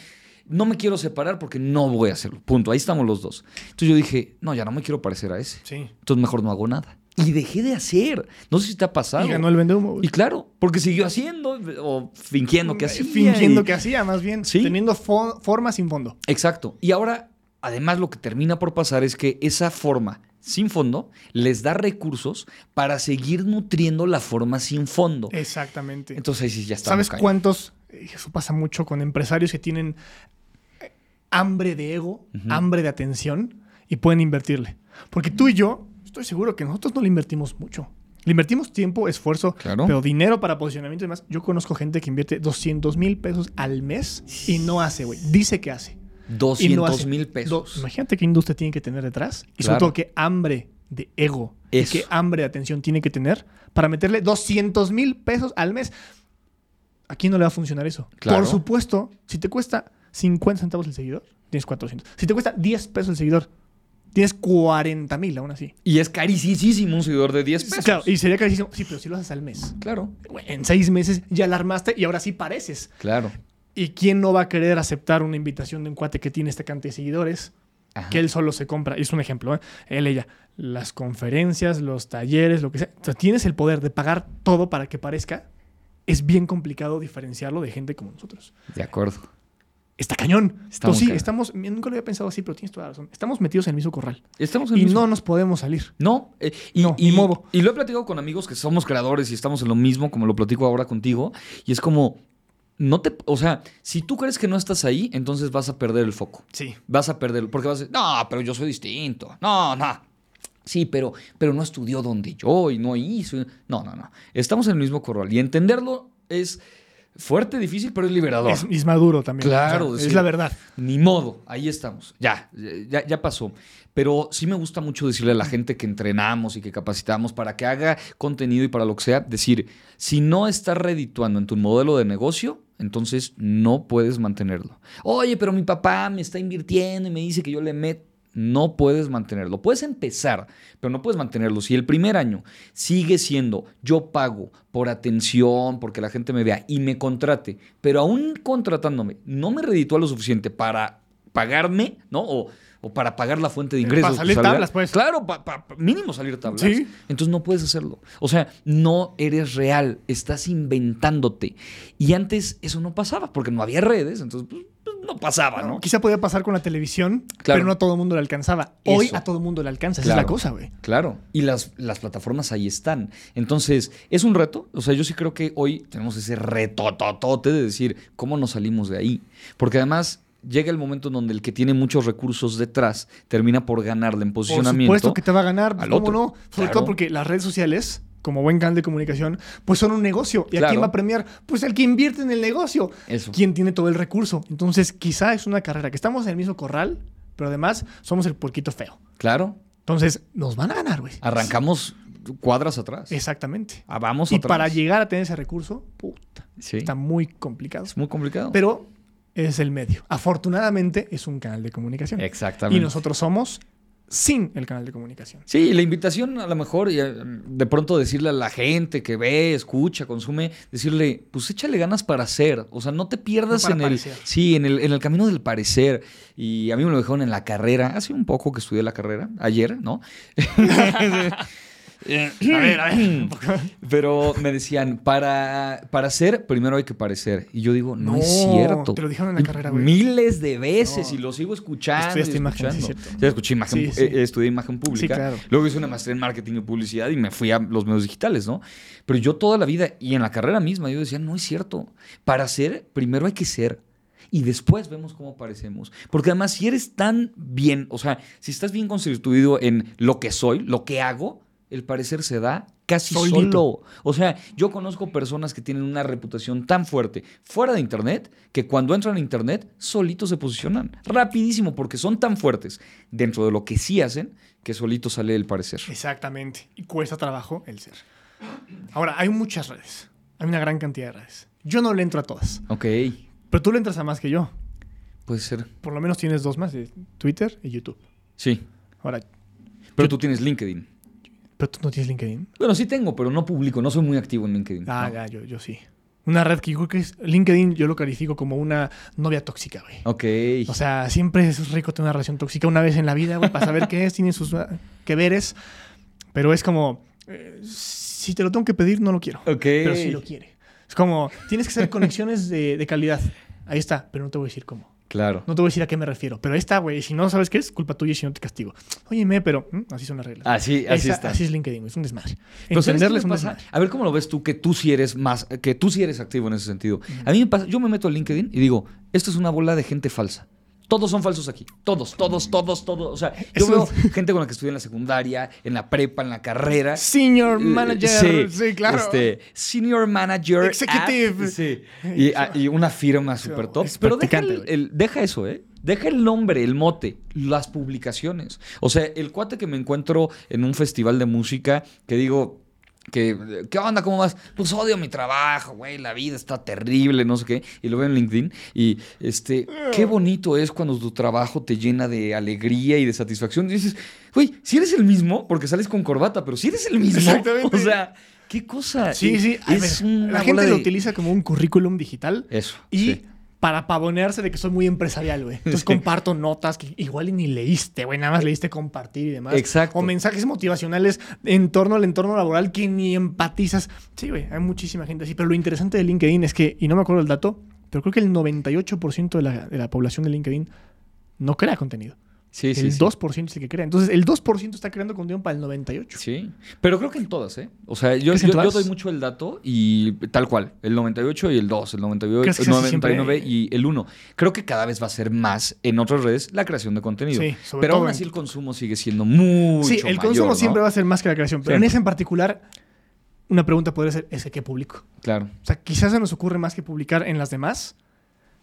no me quiero separar porque no voy a hacerlo, punto. Ahí estamos los dos. Entonces yo dije, no, ya no me quiero parecer a ese. Sí. Entonces mejor no hago nada. Y dejé de hacer. No sé si te ha pasado. Y ganó el vende humo. Y claro, porque siguió haciendo o fingiendo que hacía. Fingiendo y- que hacía, más bien. Sí. Teniendo fo- forma sin fondo. Exacto. Y ahora, además, lo que termina por pasar es que esa forma sin fondo les da recursos para seguir nutriendo la forma sin fondo. Exactamente. Entonces ahí sí ya está. ¿Sabes cuántos? eh, Eso pasa mucho con empresarios que tienen eh, hambre de ego, hambre de atención y pueden invertirle. Porque tú y yo, estoy seguro que nosotros no le invertimos mucho. Le invertimos tiempo, esfuerzo, Claro. pero dinero para posicionamiento y demás. Yo conozco gente que invierte 200 mil pesos al mes y no hace, güey. Dice que hace. Y no 200 hace. mil Do- pesos. imagínate qué industria tiene que tener detrás. Y Claro. sobre todo qué hambre de ego Eso. y qué hambre de atención tiene que tener para meterle 200 mil pesos al mes. ¿A quién no le va a funcionar eso? Claro. Por supuesto, si te cuesta 50 centavos el seguidor, tienes 400. Si te cuesta 10 pesos el seguidor, tienes 40 mil aún así. Y es carísimo un seguidor de 10 pesos. Claro, y sería carísimo. Sí, pero si lo haces al mes. Claro, En seis meses ya la armaste y ahora sí pareces. claro. ¿Y quién no va a querer aceptar una invitación de un cuate que tiene esta cantidad de seguidores? Ajá. que él solo se compra. Es un ejemplo, ¿eh? Él, ella. Las conferencias, los talleres, lo que sea. O sea, tienes el poder de pagar todo para que parezca. Es bien complicado diferenciarlo de gente como nosotros. De acuerdo. Está cañón. Está muy Entonces, sí, estamos. Nunca lo había pensado así, pero tienes toda la razón. Estamos metidos en el mismo corral. Estamos en Y mismo. no nos podemos salir. No, eh, y, No, y- ni modo. y lo he platicado con amigos que somos creadores y estamos en lo mismo, como lo platico ahora contigo, y es como, no te, o sea, si tú crees que no estás ahí, entonces vas a perder el foco. Sí. Vas a perder, porque vas a decir, no, pero yo soy distinto. No, no. Sí, pero, pero no estudió donde yo y no hizo. No, no, no. Estamos en el mismo corral y entenderlo es fuerte, difícil, pero es liberador. Es, es maduro también. Claro, O sea, decir- es la verdad. Ni modo, ahí estamos. Ya, ya, ya pasó. Pero sí me gusta mucho decirle a la gente que entrenamos y que capacitamos para que haga contenido y para lo que sea, decir, si no estás redituando en tu modelo de negocio, entonces no puedes mantenerlo. Oye, pero mi papá me está invirtiendo y me dice que yo le meto. No puedes mantenerlo. Puedes empezar, pero no puedes mantenerlo. Si el primer año sigue siendo yo pago por atención, porque la gente me vea y me contrate, pero aún contratándome, no me reditúa lo suficiente para pagarme, ¿no? O para pagar la fuente de ingresos. Para salir salga. tablas, pues. Claro, pa- pa- pa- mínimo salir tablas. Sí. Entonces no puedes hacerlo. O sea, no eres real, estás inventándote. Y antes eso no pasaba, porque no había redes, entonces pues, pues, no pasaba, ¿no? Quizá podía pasar con la televisión, Claro. pero no a todo el mundo le alcanzaba. Hoy Eso. a todo el mundo le alcanza. Esa es la cosa, güey. Claro, y las, las plataformas ahí están. Entonces, es un reto. O sea, yo sí creo que hoy tenemos ese retototote de decir cómo nos salimos de ahí. Porque además llega el momento en donde el que tiene muchos recursos detrás termina por ganarle en Por posicionamiento. supuesto que te va a ganar, pues, al ¿cómo otro. no? Sobre Claro. todo porque las redes sociales, como buen canal de comunicación, pues son un negocio. ¿Y a quién va a premiar? Pues el que invierte en el negocio. Eso. ¿Quién tiene todo el recurso? Entonces, quizá es una carrera que estamos en el mismo corral, pero además somos el puerquito feo. Claro, Entonces, nos van a ganar, güey. arrancamos cuadras atrás. Exactamente. Ah, vamos Y atrás. para llegar a tener ese recurso, puta, Sí. está muy complicado. Es muy complicado. Pero es el medio. Afortunadamente, es un canal de comunicación. Exactamente. Y nosotros somos sin el canal de comunicación. Sí, la invitación a lo mejor, y, eh, de pronto decirle a la gente que ve, escucha, consume, decirle, pues échale ganas para hacer. O sea, no te pierdas No en el. parecer. Sí, en el, en el camino del parecer. Y a mí me lo dejaron en la carrera, hace un poco que estudié la carrera, ayer, ¿no? A ver, a ver. Pero me decían, para, para ser, primero hay que parecer. Y yo digo, no, No, es cierto. te lo dijeron en la carrera, güey. Miles de veces No. y lo sigo escuchando. Estudiaste imagen, sí, cierto. Ya escuché imagen, Sí, sí. eh, estudié imagen pública. Sí, claro. Luego hice una maestría en marketing y publicidad y me fui a los medios digitales, ¿no? Pero yo toda la vida y en la carrera misma yo decía, no es cierto. Para ser, primero hay que ser. Y después vemos cómo parecemos. Porque además, si eres tan bien, o sea, si estás bien constituido en lo que soy, lo que hago, el parecer se da casi Solito. solo. O sea, yo conozco personas que tienen una reputación tan fuerte fuera de Internet que cuando entran a Internet solitos se posicionan rapidísimo porque son tan fuertes dentro de lo que sí hacen que solito sale el parecer. Exactamente. Y cuesta trabajo el ser. Ahora, hay muchas redes. Hay una gran cantidad de redes. Yo no le entro a todas. Ok, Pero tú le entras a más que yo. puede ser. Por lo menos tienes dos más, de Twitter y YouTube. Sí. Ahora, Pero tú tienes LinkedIn. Pero tú no tienes LinkedIn. Bueno, sí tengo, pero no publico, no soy muy activo en LinkedIn. Ah, no. ya, yo, yo sí. Una red que yo creo que es LinkedIn, yo lo califico como una novia tóxica, güey. Ok. O sea, siempre es rico tener una relación tóxica una vez en la vida, güey, para saber qué es, tiene sus ah, que veres. Pero es como, eh, si te lo tengo que pedir, no lo quiero. ok. Pero sí lo quiere. Es como, tienes que hacer conexiones de, de calidad. Ahí está, pero no te voy a decir cómo. Claro. No te voy a decir a qué me refiero. Pero está, güey. Si no sabes qué es, culpa tuya y si no te castigo. Óyeme, pero ¿mm? así son las reglas. Así, así Esa- está. Así es LinkedIn, güey, es un desmadre. Pero ¿sabes qué Entenderle me es un desmadre. A ver cómo lo ves tú, que tú sí eres más, que tú sí eres activo en ese sentido. A mí me pasa, yo me meto a LinkedIn y digo, esto es una bola de gente falsa. Todos son falsos aquí. Todos, todos, todos, todos. O sea, yo Eso veo es- gente con la que estudié en la secundaria, en la prepa, en la carrera. Senior Eh, manager. Sí, claro. Este, senior manager. Executive. sí. Y, ah, y una firma super top. es Pero deja, el- el- deja eso, ¿eh? Deja el nombre, el mote, las publicaciones. O sea, el cuate que me encuentro en un festival de música que digo. Que, ¿Qué onda? ¿Cómo vas? Pues odio mi trabajo, güey. La vida está terrible, no sé qué. Y lo veo en LinkedIn. Y este, qué bonito es cuando tu trabajo te llena de alegría y de satisfacción. Y dices, güey, si eres el mismo, porque sales con corbata, pero si eres el mismo. Exactamente. O sea, qué cosa. Sí, sí. Es ver, una la gente lo utiliza como un currículum digital Eso. y sí. Para pavonearse de que soy muy empresarial, güey. Entonces Sí. comparto notas que igual ni leíste, güey. Nada más leíste compartir y demás. Exacto. O mensajes motivacionales en torno al entorno laboral que ni empatizas. Sí, güey. Hay muchísima gente así. Pero lo interesante de LinkedIn es que, y no me acuerdo el dato, pero creo que el 98% de la, de la población de LinkedIn no crea contenido. Sí, sí, el sí. 2% es el que crea. Entonces, el 2% está creando contenido para el 98%. Sí, pero creo que en todas, ¿eh? O sea, yo, ¿Crees en yo, doy mucho el dato y tal cual, el 98 y el 2, el 98, ¿Crees que el es así 99 siempre? y el 1. Creo que cada vez va a ser más en otras redes la creación de contenido. Sí, sobre pero todo aún en así el consumo sigue siendo mucho Sí, el consumo siempre va a ser más que la creación. Pero en ese en particular, una pregunta podría ser, ¿ese qué publico? Claro. O sea, quizás se nos ocurre más que publicar en las demás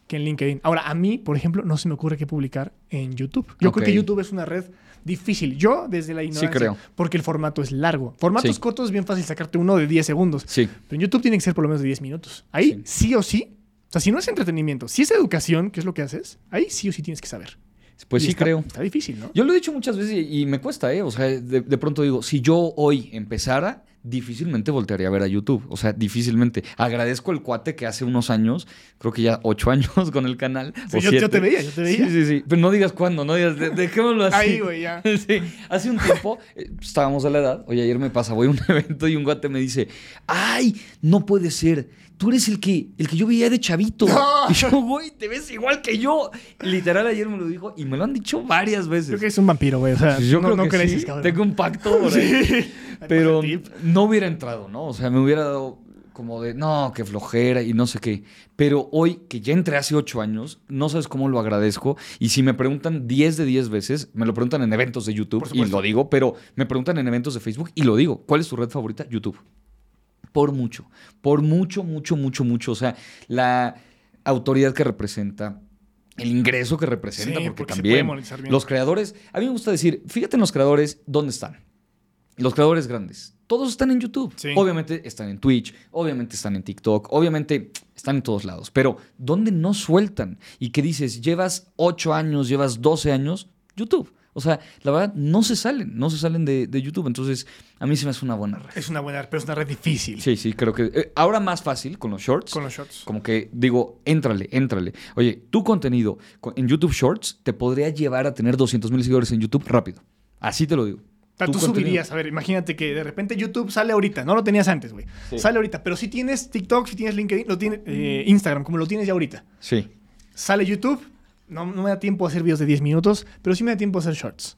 que en LinkedIn. Ahora, a mí, por ejemplo, no se me ocurre qué publicar en YouTube. Yo creo que YouTube es una red difícil. Yo, desde la ignorancia, creo. porque el formato es largo. Formatos Sí. cortos es bien fácil sacarte uno de 10 segundos. Sí, Pero en YouTube tiene que ser por lo menos de 10 minutos. Ahí, sí, o sí. O sea, si no es entretenimiento, si es educación, que es lo que haces, ahí sí o sí tienes que saber. Pues Y sí está- creo. Está difícil, ¿no? Yo lo he dicho muchas veces y, y me cuesta, ¿eh? O sea, de, de pronto digo, si yo hoy empezara, difícilmente voltearía a ver a YouTube. O sea, difícilmente. Agradezco el cuate que hace unos años, creo que ya ocho años con el canal. Sí, o yo, te veía, yo te veía. Sí, sí, sí. Pero no digas cuándo, no digas, de- dejémoslo así. Ahí, güey, ya. Sí, hace un tiempo eh, estábamos a la edad. Oye, ayer me pasa, voy a un evento y un guate me dice: ¡Ay, no puede ser! Tú eres el que, el que yo veía de chavito. No. Y yo, güey, te ves igual que yo. Literal, ayer me lo dijo y me lo han dicho varias veces. Creo que es un vampiro, güey. O sea, Yo no, creo no que creces, sí. cabrón. Tengo un pacto. Sí. Pero no hubiera entrado, ¿no? O sea, me hubiera dado como de, no, qué flojera y no sé qué. Pero hoy, que ya entré hace ocho años, no sabes cómo lo agradezco. Y si me preguntan 10 de 10 veces, me lo preguntan en eventos de YouTube y lo digo, pero me preguntan en eventos de Facebook y lo digo. ¿Cuál es tu red favorita? YouTube. Por mucho, por mucho, mucho, mucho, mucho. O sea, la autoridad que representa, el ingreso que representa, Sí, porque, también los creadores, a mí me gusta decir, fíjate en los creadores, ¿dónde están? Los creadores grandes. Todos están en YouTube. Sí. Obviamente están en Twitch, obviamente están en TikTok, obviamente están en todos lados. Pero ¿dónde no sueltan? Y que dices, llevas 8 años, llevas 12 años, YouTube. O sea, la verdad, no se salen, no se salen de, de YouTube. Entonces, a mí se me hace una buena red. Es una buena, pero es una red difícil. Sí, sí, creo que eh, ahora más fácil con los shorts. Con los shots. Como que digo, éntrale, éntrale. Oye, tu contenido co- en YouTube Shorts te podría llevar a tener 200 mil seguidores en YouTube rápido. Así te lo digo. sea, tu tú contenido. subirías, a ver, imagínate que de repente YouTube sale ahorita, no lo tenías antes, güey. Sí. Sale ahorita, pero si tienes TikTok, si tienes LinkedIn, lo tienes eh, Instagram, como lo tienes ya ahorita. Sí. Sale YouTube, no, no me da tiempo a hacer videos de 10 minutos, pero sí me da tiempo a hacer shorts.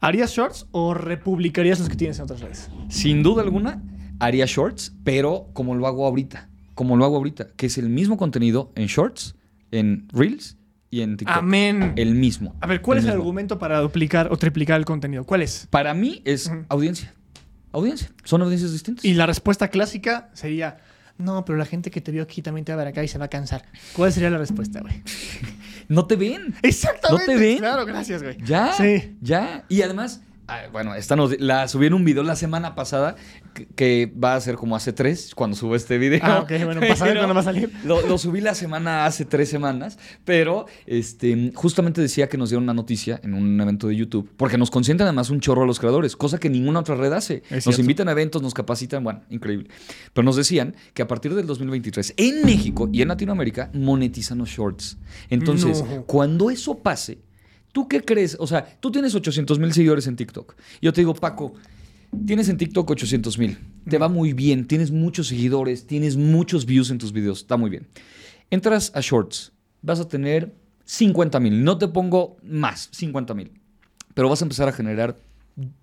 ¿Harías shorts o republicarías los que tienes en otras redes? Sin duda alguna, haría shorts, pero como lo hago ahorita. Como lo hago ahorita, que es el mismo contenido en shorts, en reels y en TikTok. Amén. El mismo. A ver, ¿cuál es el argumento para duplicar o triplicar el contenido? ¿Cuál es? Para mí es audiencia. Audiencia. Son audiencias distintas. Y la respuesta clásica sería, no, pero la gente que te vio aquí también te va a ver acá y se va a cansar. ¿Cuál sería la respuesta, güey? No te ven. Exactamente. ¿No te ven? Claro, gracias, güey. Ya. Sí. Ya. Y además, bueno, esta nos, la subí en un video la semana pasada que, que va a ser como hace tres cuando subo este video. Ah, ok, bueno, cuándo va a salir. Lo, lo subí la semana hace tres semanas, pero este, justamente decía que nos dieron una noticia en un evento de YouTube, porque nos consienten además un chorro a los creadores, cosa que ninguna otra red hace. Nos invitan a eventos, nos capacitan, bueno, increíble. Pero nos decían que a partir del 2023 en México y en Latinoamérica monetizan los shorts. Entonces, No. cuando eso pase, ¿tú qué crees? O sea, tú tienes 800 mil seguidores en TikTok. Yo te digo, Paco, tienes en TikTok 800 mil. Te va muy bien, tienes muchos seguidores, tienes muchos views en tus videos. Está muy bien. Entras a Shorts, vas a tener 50 mil. No te pongo más, 50 mil. Pero vas a empezar a generar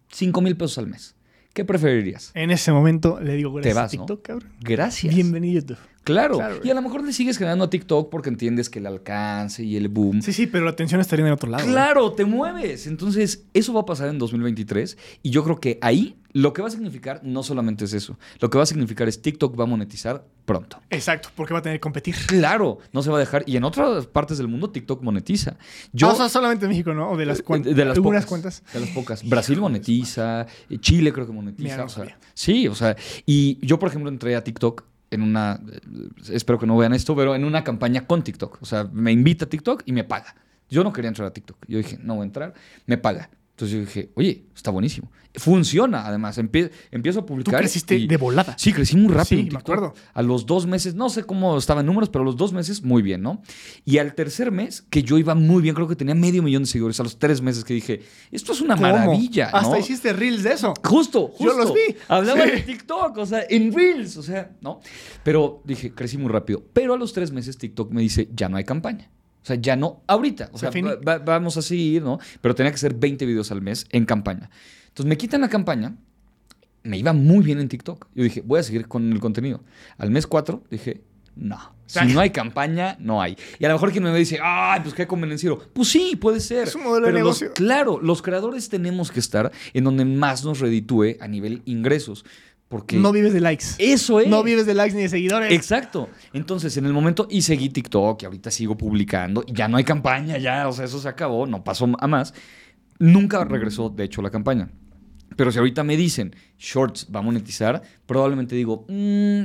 5 mil pesos al mes. ¿Qué preferirías? En ese momento le digo gracias vas, a ¿no? TikTok, cabrón. Gracias. Bienvenido YouTube. Claro. Claro, y a lo mejor le sigues generando a TikTok porque entiendes que el alcance y el boom. Sí, sí, pero la atención estaría en el otro lado. güey. Claro, te mueves. Entonces, eso va a pasar en 2023 y yo creo que ahí lo que va a significar no solamente es eso. Lo que va a significar es TikTok va a monetizar pronto. Exacto, porque va a tener que competir. Claro, no se va a dejar. Y en otras partes del mundo TikTok monetiza. Yo, Ah, o sea, solamente en México, ¿no? O de las cuentas. de las algunas pocas, cuentas. De las pocas. Brasil monetiza, eh, Chile creo que monetiza. Mira, no o sea, sí, o sea, y yo, por ejemplo, entré a TikTok en una, eh, espero que no vean esto, pero en una campaña con TikTok. O sea, me invita a TikTok y me paga. Yo no quería entrar a TikTok. Yo dije, no voy a entrar, me paga. Entonces yo dije, oye, está buenísimo. Funciona, además. Empie- empiezo a Tú publicar. creciste y- de volada. Sí, crecí muy rápido. Sí, me acuerdo. A los dos meses, no sé cómo estaban números, pero a los dos meses, muy bien, ¿no? Y al tercer mes, que yo iba muy bien, creo que tenía medio millón de seguidores. A los tres meses que dije, esto es una ¿Cómo? maravilla, ¿no? Hasta hiciste reels de eso. Justo, justo. Yo los vi. Hablaba Sí. de TikTok, o sea, en Reels, o sea, ¿no? Pero dije, crecí muy rápido. Pero a los tres meses TikTok me dice, ya no hay campaña. O sea, ya no, ahorita. O Se sea, finí. va- va- vamos a seguir, ¿no? Pero tenía que ser 20 videos al mes en campaña. Entonces me quitan la campaña. Me iba muy bien en TikTok. Yo dije, voy a seguir con el contenido. Al mes 4 dije, no. Si no hay campaña, no hay. Y a lo mejor quien me dice, ay, pues qué convenenciero. Pues sí, puede ser. Es un modelo de Pero los- negocio. claro, los creadores tenemos que estar en donde más nos reditúe a nivel ingresos. Porque No vives de likes. eso es. No vives de likes ni de seguidores. Exacto. Entonces, en el momento, y seguí TikTok, y ahorita sigo publicando, y ya no hay campaña, ya, o sea, eso se acabó, no pasó a más. Nunca regresó, de hecho, la campaña. Pero si ahorita me dicen, Shorts va a monetizar, probablemente digo, "Mm,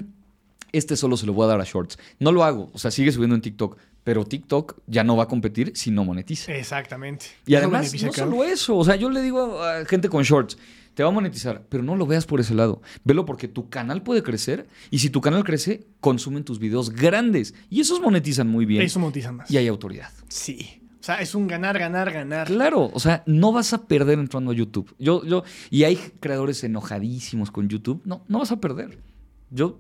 este solo se lo voy a dar a Shorts. No lo hago, o sea, sigue subiendo en TikTok, pero TikTok ya no va a competir si no monetiza. Exactamente. Y además, no creador. solo eso, o sea, yo le digo a gente con shorts, te va a monetizar, pero no lo veas por ese lado. Velo porque tu canal puede crecer y si tu canal crece, consumen tus videos grandes y esos monetizan muy bien Eso monetiza más. y hay autoridad. Sí. O sea, es un ganar, ganar, ganar. Claro, o sea, no vas a perder entrando a YouTube. Yo, yo, y hay creadores enojadísimos con YouTube. No, no vas a perder. Yo,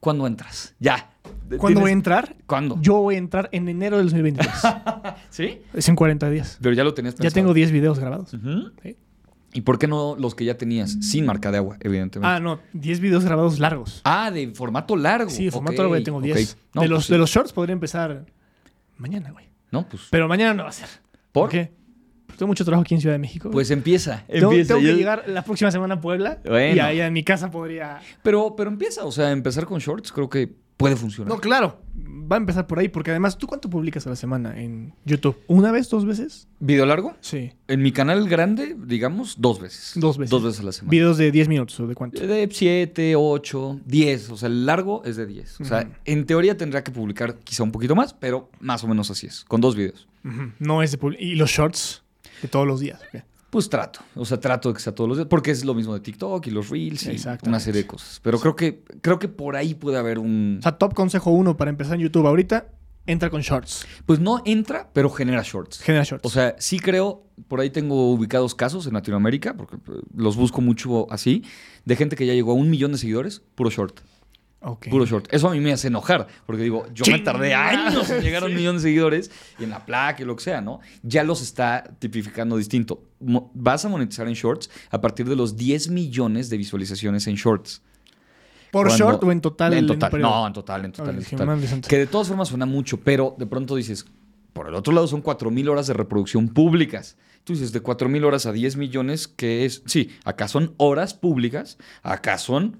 ¿cuándo entras? Ya. ¿Cuándo voy a ¿Tienes- entrar? ¿Cuándo? Yo voy a entrar en enero del 2023. ¿Sí? es en 40 días. Pero ya lo tenías Ya pensado. tengo 10 videos grabados. Sí. ¿Y por qué no los que ya tenías sin marca de agua, evidentemente? Ah, no, 10 videos grabados largos. Ah, de formato largo. Sí, de formato largo ya tengo ok. 10. No, de, pues los, sí. de los shorts podría empezar mañana, güey. No, pues. Pero mañana no va a ser. ¿Por? qué? Porque tengo mucho trabajo aquí en Ciudad de México. Pues empieza. tengo, empieza. tengo que llegar la próxima semana a Puebla. Bueno. Y ahí en mi casa podría. Pero, pero empieza. O sea, empezar con shorts creo que puede funcionar. No, claro. Va a empezar por ahí. Porque además, ¿tú cuánto publicas a la semana en YouTube? ¿Una vez? ¿Dos veces? ¿Video largo? Sí. En mi canal grande, digamos, dos veces. Dos veces. Dos veces a la semana. Videos de 10 minutos o de cuánto. De 7, 8, 10. O sea, el largo es de 10. O sea, en teoría tendría que publicar quizá un poquito más, pero más o menos así es. Con dos videos. No es de Y los shorts de todos los días. Pues trato. O sea, trato de que sea todos los días. Porque es lo mismo de TikTok y los Reels y una serie de cosas. Pero creo que, creo que por ahí puede haber un. O sea, top consejo uno para empezar en YouTube ahorita. entra con shorts. Pues no entra, pero genera shorts. Genera shorts. O sea, sí creo, por ahí tengo ubicados casos en Latinoamérica, porque eh, los busco mucho así, de gente que ya llegó a un millón de seguidores, puro short. Ok. Puro short. Eso a mí me hace enojar, porque digo, yo me tardé años en llegar a un millón de seguidores y en la placa y lo que sea, ¿no? Ya los está tipificando distinto. Vas a monetizar en shorts a partir de los 10 millones de visualizaciones en shorts. ¿Por Cuando- short o en total? En total. periodo? No, en total, en total, en total. Que de todas formas suena mucho, pero de pronto dices, por el otro lado son 4.000 horas de reproducción públicas. Tú dices, de 4.000 horas a 10 millones, ¿qué es? Sí, acá son horas públicas, acá son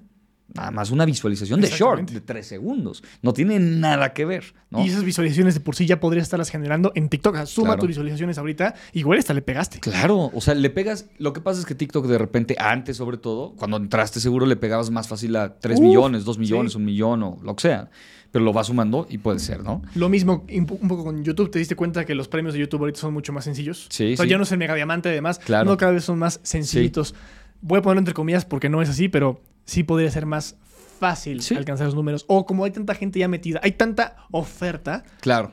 nada más una visualización de short de 3 segundos. No tiene nada que ver, ¿no? Y esas visualizaciones de por sí ya podrías estarlas generando en TikTok. O sea, suma Claro. tus visualizaciones ahorita, igual hasta le pegaste. Claro, o sea, le pegas. Lo que pasa es que TikTok de repente, antes sobre todo, cuando entraste seguro le pegabas más fácil a 3 Uf, millones, 2 millones, sí. un millón o lo que sea. Pero lo vas sumando y puede ser, ¿no? Lo mismo un po- un poco con YouTube. ¿Te diste cuenta que los premios de YouTube ahorita son mucho más sencillos? Sí, O sea, sí. ya no es el mega diamante, además. Claro. No, cada vez son más sencillitos. Voy a ponerlo entre comillas porque no es así, pero sí podría ser más fácil Sí. alcanzar los números. O como hay tanta gente ya metida, hay tanta oferta, Claro,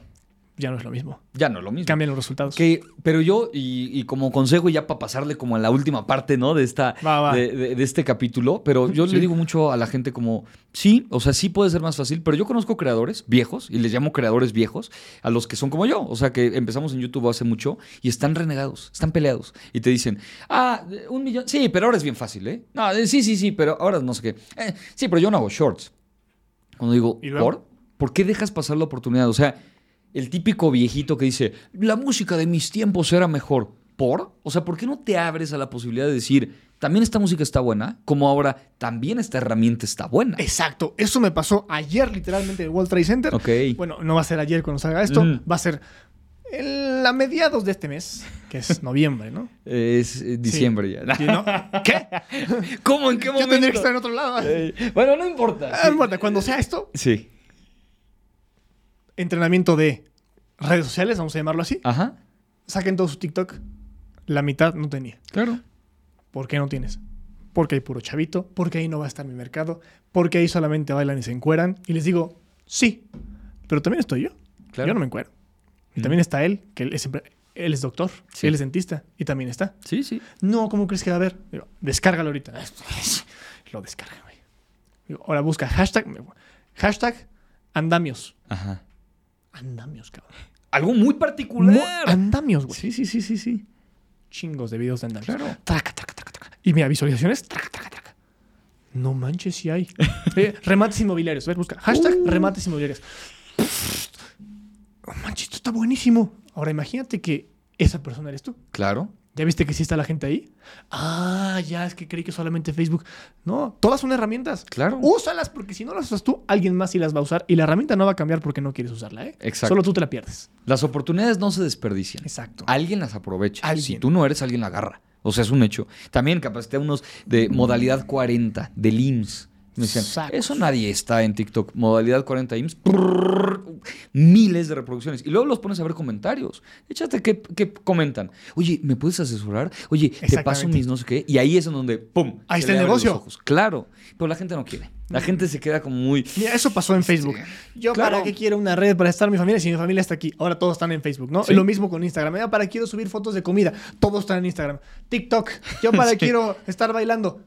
ya no es lo mismo. ya no es lo mismo. Cambian los resultados. Que, pero yo, y, y como consejo, ya para pasarle como a la última parte, ¿no? De, esta, Va, va. De, de- de este capítulo, pero yo Sí. le digo mucho a la gente como, sí, o sea, sí puede ser más fácil, pero yo conozco creadores viejos, y les llamo creadores viejos, a los que son como yo, o sea, que empezamos en YouTube hace mucho, y están renegados, están peleados, y te dicen, ah, un millón, sí, pero ahora es bien fácil, ¿eh? No, sí, sí, sí, pero ahora no sé qué. Eh, sí, pero yo no hago shorts. Cuando digo. ¿por? ¿Por qué dejas pasar la oportunidad? O sea, el típico viejito que dice, la música de mis tiempos era mejor. ¿Por? O sea, ¿por qué no te abres a la posibilidad de decir, también esta música está buena, como ahora también esta herramienta está buena? Exacto. Eso me pasó ayer, literalmente, en el World Trade Center. Ok. Bueno, no va a ser ayer cuando salga esto. Mm. Va a ser en- a mediados de este mes, que es noviembre, ¿no? Es eh, diciembre ya. Sí, ¿no? ¿Qué? ¿Cómo? ¿En qué Yo momento? tendría que estar en otro lado. Eh, bueno, no importa. Ah, no importa, cuando sea esto, Sí. Entrenamiento de redes sociales, vamos a llamarlo así, Ajá. saquen todo su TikTok. La mitad no tenía. Claro. ¿Por qué no tienes? Porque hay puro chavito, porque ahí no va a estar mi mercado, porque ahí solamente bailan y se encueran. Y les digo, sí, pero también estoy yo. Claro. Yo no me encuero. Y también está él, que él es, él es doctor, Sí. él es dentista, y también está. Sí, sí. No, ¿cómo crees que va a haber? Digo, descárgalo ahorita. Lo descarga, güey. Digo, ahora busca hashtag, hashtag andamios. Ajá. Andamios, cabrón. Algo muy particular. andamios, güey. Sí, sí, sí, sí, sí. Chingos de videos de andamios. Claro. Traca, traca, traca, traca. Y mira, visualizaciones. Traca, traca, traca. No manches si hay. Eh, remates inmobiliarios. A ver, busca. Hashtag Uh. remates inmobiliarios. Oh, manches, esto está buenísimo. Ahora imagínate que esa persona eres tú. Claro. ¿Ya viste que sí está la gente ahí? Ah, ya es que creí que solamente Facebook. No, todas son herramientas. Claro. Úsalas porque si no las usas tú, alguien más sí las va a usar. Y la herramienta no va a cambiar porque no quieres usarla, ¿eh? Exacto. Solo tú te la pierdes. Las oportunidades no se desperdician. Exacto. Alguien las aprovecha. Alguien. Si tú no eres, alguien la agarra. O sea, es un hecho. También capacité a unos de modalidad 40, del IMSS. Me decían, Sacos. eso nadie está en TikTok. Modalidad 40 IMSS. miles de reproducciones. Y luego los pones a ver comentarios. Échate qué, qué comentan. Oye, ¿me puedes asesorar? Oye, te paso mis no sé qué. Y ahí es en donde, ¡pum! Ahí está el negocio. ojos. Claro. Pero la gente no quiere. La gente se queda como muy... Mira, eso pasó en Facebook. Yo Claro. para qué quiero una red para estar mi familia si mi familia está aquí. Ahora todos están en Facebook, ¿no? Sí. Lo mismo con Instagram. Yo para quiero subir fotos de comida. Todos están en Instagram. TikTok. Yo para Sí. quiero estar bailando.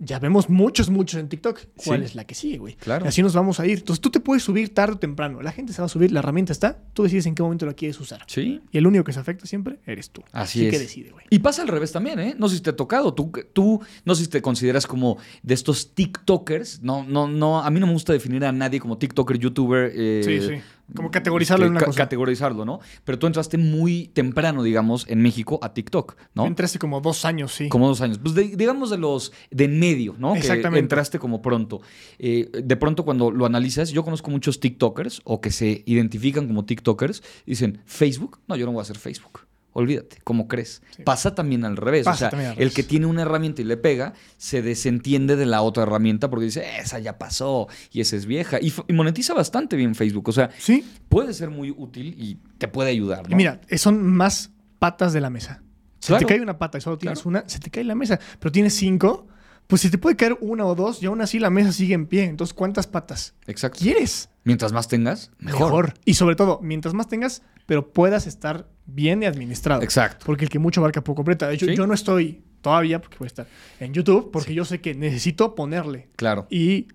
Ya vemos muchos, muchos en TikTok. ¿Cuál Sí. es la que sigue, güey? Claro. Y así nos vamos a ir. Entonces tú te puedes subir tarde o temprano. La gente se va a subir, la herramienta está. Tú decides en qué momento la quieres usar. Sí. Y el único que se afecta siempre eres tú. Así es. que decide, güey. Y pasa al revés también, ¿eh? No sé si te ha tocado. Tú, tú no sé si te consideras como de estos TikTokers. No, no, no. A mí no me gusta definir a nadie como TikToker, YouTuber. eh, Sí, sí. Como categorizarlo en una ca- cosa. Categorizarlo, ¿no? Pero tú entraste muy temprano, digamos, en México a TikTok, ¿no? Entré hace como dos años, sí. Como dos años. Pues de- digamos de los de en medio, ¿no? Que Exactamente. entraste como pronto. Eh, de pronto cuando lo analizas, yo conozco muchos TikTokers o que se identifican como TikTokers, dicen, ¿Facebook? No, yo no voy a hacer Facebook. Olvídate, ¿cómo crees? Sí. Pasa también al revés. Pasa o sea, el que tiene una herramienta y le pega, se desentiende de la otra herramienta porque dice, esa ya pasó y esa es vieja. Y, monetiza bastante bien Facebook. O sea, Sí. puede ser muy útil y te puede ayudar, mira, eh, son más patas de la mesa. Si Claro. te cae una pata y solo tienes Claro. una, se te cae la mesa. Pero tienes cinco, Pues si te puede caer una o dos y aún así la mesa sigue en pie. Entonces, ¿cuántas patas Exacto. quieres? Mientras más tengas, mejor. Mejor. Y sobre todo, mientras más tengas, pero puedas estar bien y administrado. Exacto. Porque el que mucho abarca poco aprieta. De hecho, Sí. yo no estoy todavía, porque voy a estar en YouTube, porque yo sé que necesito ponerle Claro. y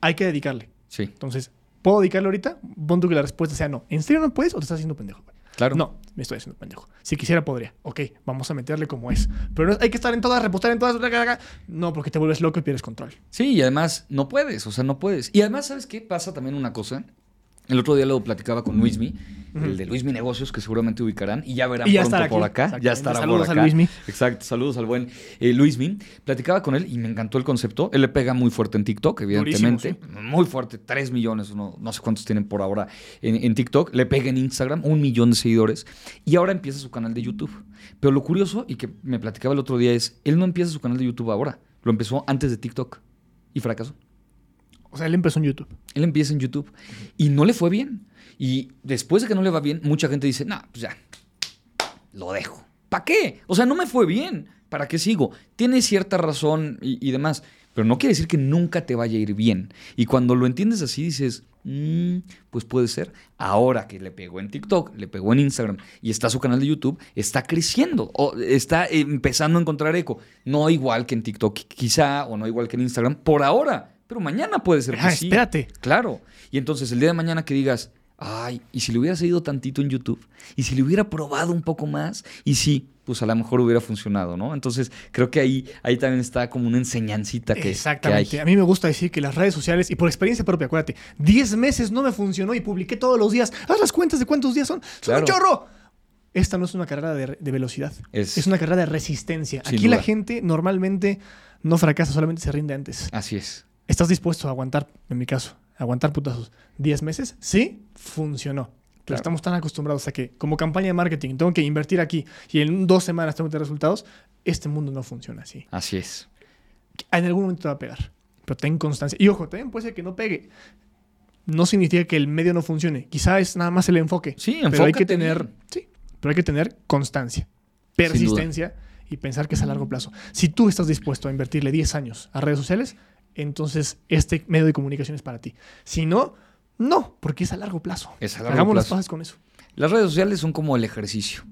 hay que dedicarle. Sí, Entonces, ¿puedo dedicarle ahorita? Pon tú que la respuesta sea no. ¿En serio no puedes o te estás haciendo pendejo? claro. No, me estoy haciendo pendejo. Si quisiera, podría. Ok, vamos a meterle como es. Pero no, hay que estar en todas, repostar en todas. No, porque te vuelves loco y pierdes control. Sí, y además no puedes, o sea, no puedes. Y además, ¿sabes qué? Pasa también una cosa. El otro día lo platicaba con Luismi, el de Luismi Negocios, que seguramente ubicarán, y ya verán Y ya pronto por acá. Ya estará Saludos por a acá. Luismi. Exacto, saludos al buen eh, Luismi. Platicaba con él y me encantó el concepto. Él le pega muy fuerte en TikTok, evidentemente. Muy fuerte, 3 millones, no, no sé cuántos tienen por ahora en, en TikTok. Le pega en Instagram, un millón de seguidores. Y ahora empieza su canal de YouTube. Pero lo curioso y que me platicaba el otro día es, él no empieza su canal de YouTube ahora. Lo empezó antes de TikTok y fracasó. O sea, él empezó en YouTube. Él empieza en YouTube y no le fue bien. Y después de que no le va bien, mucha gente dice, no, pues ya, lo dejo. ¿Para qué? O sea, no me fue bien. ¿Para qué sigo? Tiene cierta razón y, y demás. Pero no quiere decir que nunca te vaya a ir bien. Y cuando lo entiendes así, dices, "Mm, pues puede ser. Ahora que le pegó en TikTok, le pegó en Instagram y está su canal de YouTube, está creciendo. O está empezando a encontrar eco. No igual que en TikTok, quizá, o no igual que en Instagram, por ahora. Pero mañana puede ser que Ah, sí. espérate. Claro. Y entonces el día de mañana que digas, ay, ¿y si le hubiera seguido tantito en YouTube? ¿Y si le hubiera probado un poco más? Y sí, pues a lo mejor hubiera funcionado, ¿no? Entonces creo que ahí, ahí también está como una enseñancita que, Exactamente. que hay. A mí me gusta decir que las redes sociales, y por experiencia propia, acuérdate, 10 meses no me funcionó y publiqué todos los días. Haz las cuentas de cuántos días son. ¡Son Claro. un chorro! Esta no es una carrera de, de velocidad. Es- Es, una carrera de resistencia. Aquí la gente normalmente no fracasa, solamente se rinde antes. Así es. ¿Estás dispuesto a aguantar, en mi caso, aguantar putazos 10 meses? Sí, funcionó. Pero Claro. estamos tan acostumbrados a que, como campaña de marketing, tengo que invertir aquí y en dos semanas tengo que tener resultados. Este mundo no funciona así. Así es. En algún momento te va a pegar. Pero ten constancia. Y ojo, también puede ser que no pegue. No significa que el medio no funcione. Quizá es nada más el enfoque. Sí, pero hay que tener. bien. Sí, pero hay que tener constancia, persistencia y pensar que es a largo plazo. Si tú estás dispuesto a invertirle 10 años a redes sociales, entonces este medio de comunicación es para ti. Si no, no, porque es a largo plazo. Es a largo Hagamos las plazo. paces con eso. Las redes sociales son como el ejercicio.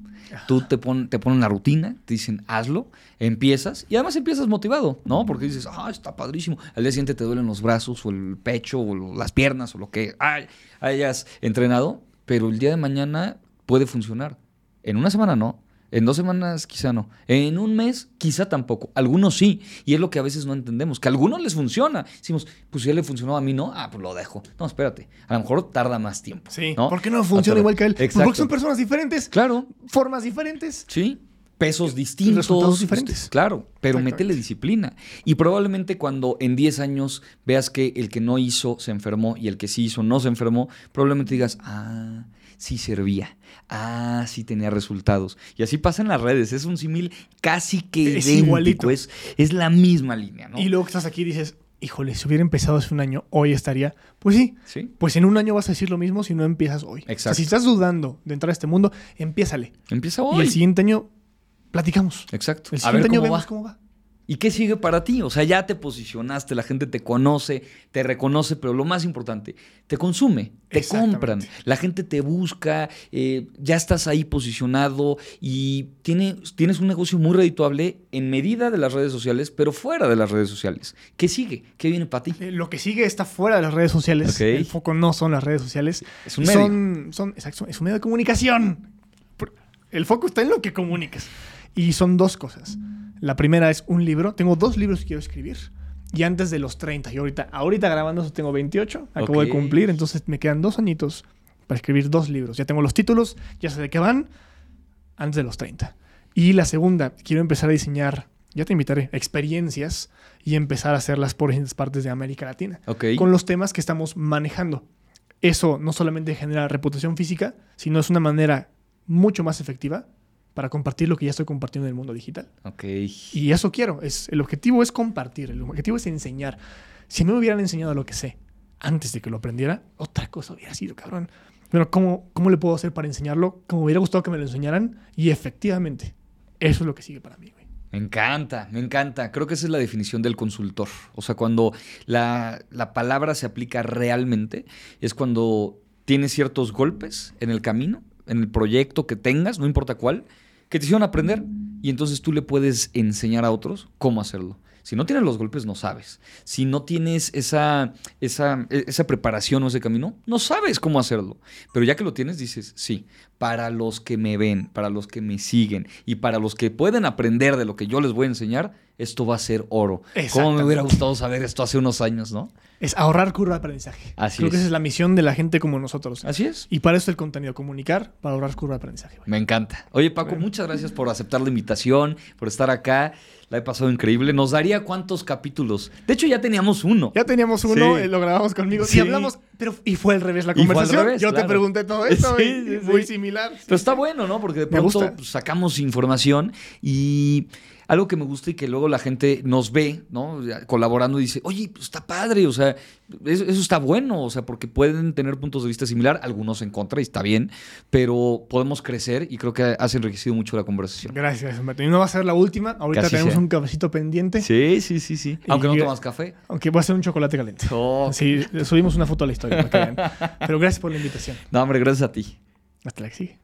Tú te, pon- te ponen una rutina, te dicen hazlo, empiezas y además empiezas motivado, ¿no? Porque dices, ah, está padrísimo. Al día siguiente te duelen los brazos o el pecho o las piernas o lo que ay- hayas entrenado, pero el día de mañana puede funcionar. En una semana no, en dos semanas quizá no, en un mes quizá tampoco. Algunos sí, y es lo que a veces no entendemos, que a algunos les funciona. Decimos, pues si a él le funcionó a mí no, ah, pues lo dejo. No, espérate, a lo mejor tarda más tiempo. Sí. ¿no? ¿Por qué no funciona igual que él? Pues Exacto. porque son personas diferentes, Claro, formas diferentes. Sí, pesos distintos. resultados diferentes. Claro, pero métele disciplina. Y probablemente cuando en 10 años veas que el que no hizo se enfermó y el que sí hizo no se enfermó, probablemente digas, ah, sí servía. Ah, sí tenía resultados. Y así pasa en las redes. Es un símil casi que Es idéntico. igualito. Es, es la misma línea, ¿no? Y luego que estás aquí y dices, híjole, si hubiera empezado hace un año, hoy estaría. Pues sí, Sí, pues en un año vas a decir lo mismo si no empiezas hoy. O sea, Exacto. si estás dudando de entrar a este mundo, empiézale. empieza Y hoy. el siguiente año platicamos. Exacto. El A ver siguiente año cómo vemos va. cómo va. ¿Y qué sigue para ti? O sea, ya te posicionaste, la gente te conoce, te reconoce, pero lo más importante, te consume, te compran, la gente te busca, eh, ya estás ahí posicionado y tiene, tienes un negocio muy redituable en medida de las redes sociales, pero fuera de las redes sociales. ¿Qué sigue? ¿Qué viene para ti? Eh, Lo que sigue está fuera de las redes sociales. El foco no son las redes sociales. Es un medio. Son, son, exacto, es un medio de comunicación. El foco está en lo que comunicas. Y son dos cosas. La primera es un libro. Tengo dos libros que quiero escribir. Y antes de los 30. Y ahorita, ahorita grabando eso tengo 28. Acabo de cumplir. Entonces me quedan dos añitos para escribir dos libros. Ya tengo los títulos. Ya sé de qué van. Antes de los 30. Y la segunda, quiero empezar a diseñar, ya te invitaré, experiencias y empezar a hacerlas por distintas partes de América Latina Ok. con los temas que estamos manejando. Eso no solamente genera reputación física, sino es una manera mucho más efectiva para compartir lo que ya estoy compartiendo en el mundo digital. Ok. Y eso quiero. Es, el objetivo es compartir, el objetivo es enseñar. Si me hubieran enseñado lo que sé antes de que lo aprendiera, otra cosa hubiera sido, cabrón. Pero ¿cómo, cómo le puedo hacer para enseñarlo? Como me hubiera gustado que me lo enseñaran. Y efectivamente, eso es lo que sigue para mí, güey. Me encanta, me encanta. Creo que esa es la definición del consultor. O sea, cuando la, la palabra se aplica realmente, es cuando tienes ciertos golpes en el camino, en el proyecto que tengas, no importa cuál, que te hicieron aprender y entonces tú le puedes enseñar a otros cómo hacerlo. Si no tienes los golpes, no sabes. Si no tienes esa, esa, esa preparación o ese camino, no sabes cómo hacerlo. Pero ya que lo tienes, dices, sí, para los que me ven, para los que me siguen y para los que pueden aprender de lo que yo les voy a enseñar, esto va a ser oro. ¿Cómo me hubiera gustado saber esto hace unos años, no? Es ahorrar curva de aprendizaje. Así Creo que es. esa es la misión de la gente como nosotros. Así es. Y para eso el contenido, comunicar para ahorrar curva de aprendizaje. Me encanta. Oye, Paco, Bueno. muchas gracias por aceptar la invitación, por estar acá. La he pasado increíble. ¿Nos daría cuántos capítulos? De hecho, ya teníamos uno. Ya teníamos uno, Sí. eh, lo grabamos conmigo Sí. y hablamos, pero y fue al revés la conversación. revés, Yo claro. te pregunté todo esto Sí, y sí, muy sí. similar. Pero está bueno, ¿no? Porque de pronto pues, sacamos información y algo que me gusta y que luego la gente nos ve, ¿no? Colaborando y dice, oye, pues está padre, o sea, eso, eso está bueno, o sea, porque pueden tener puntos de vista similar, algunos en contra y está bien, pero podemos crecer y creo que has enriquecido mucho la conversación. Gracias, Humberto. Y no va a ser la última. Ahorita Casi tenemos sea. un cafecito pendiente. Sí, sí, sí, sí. Y- Aunque no tomas café. Aunque va a ser un chocolate caliente. Oh. Sí, subimos una foto a la historia para que vean. Pero gracias por la invitación. No, hombre, gracias a ti. Hasta la que sigue.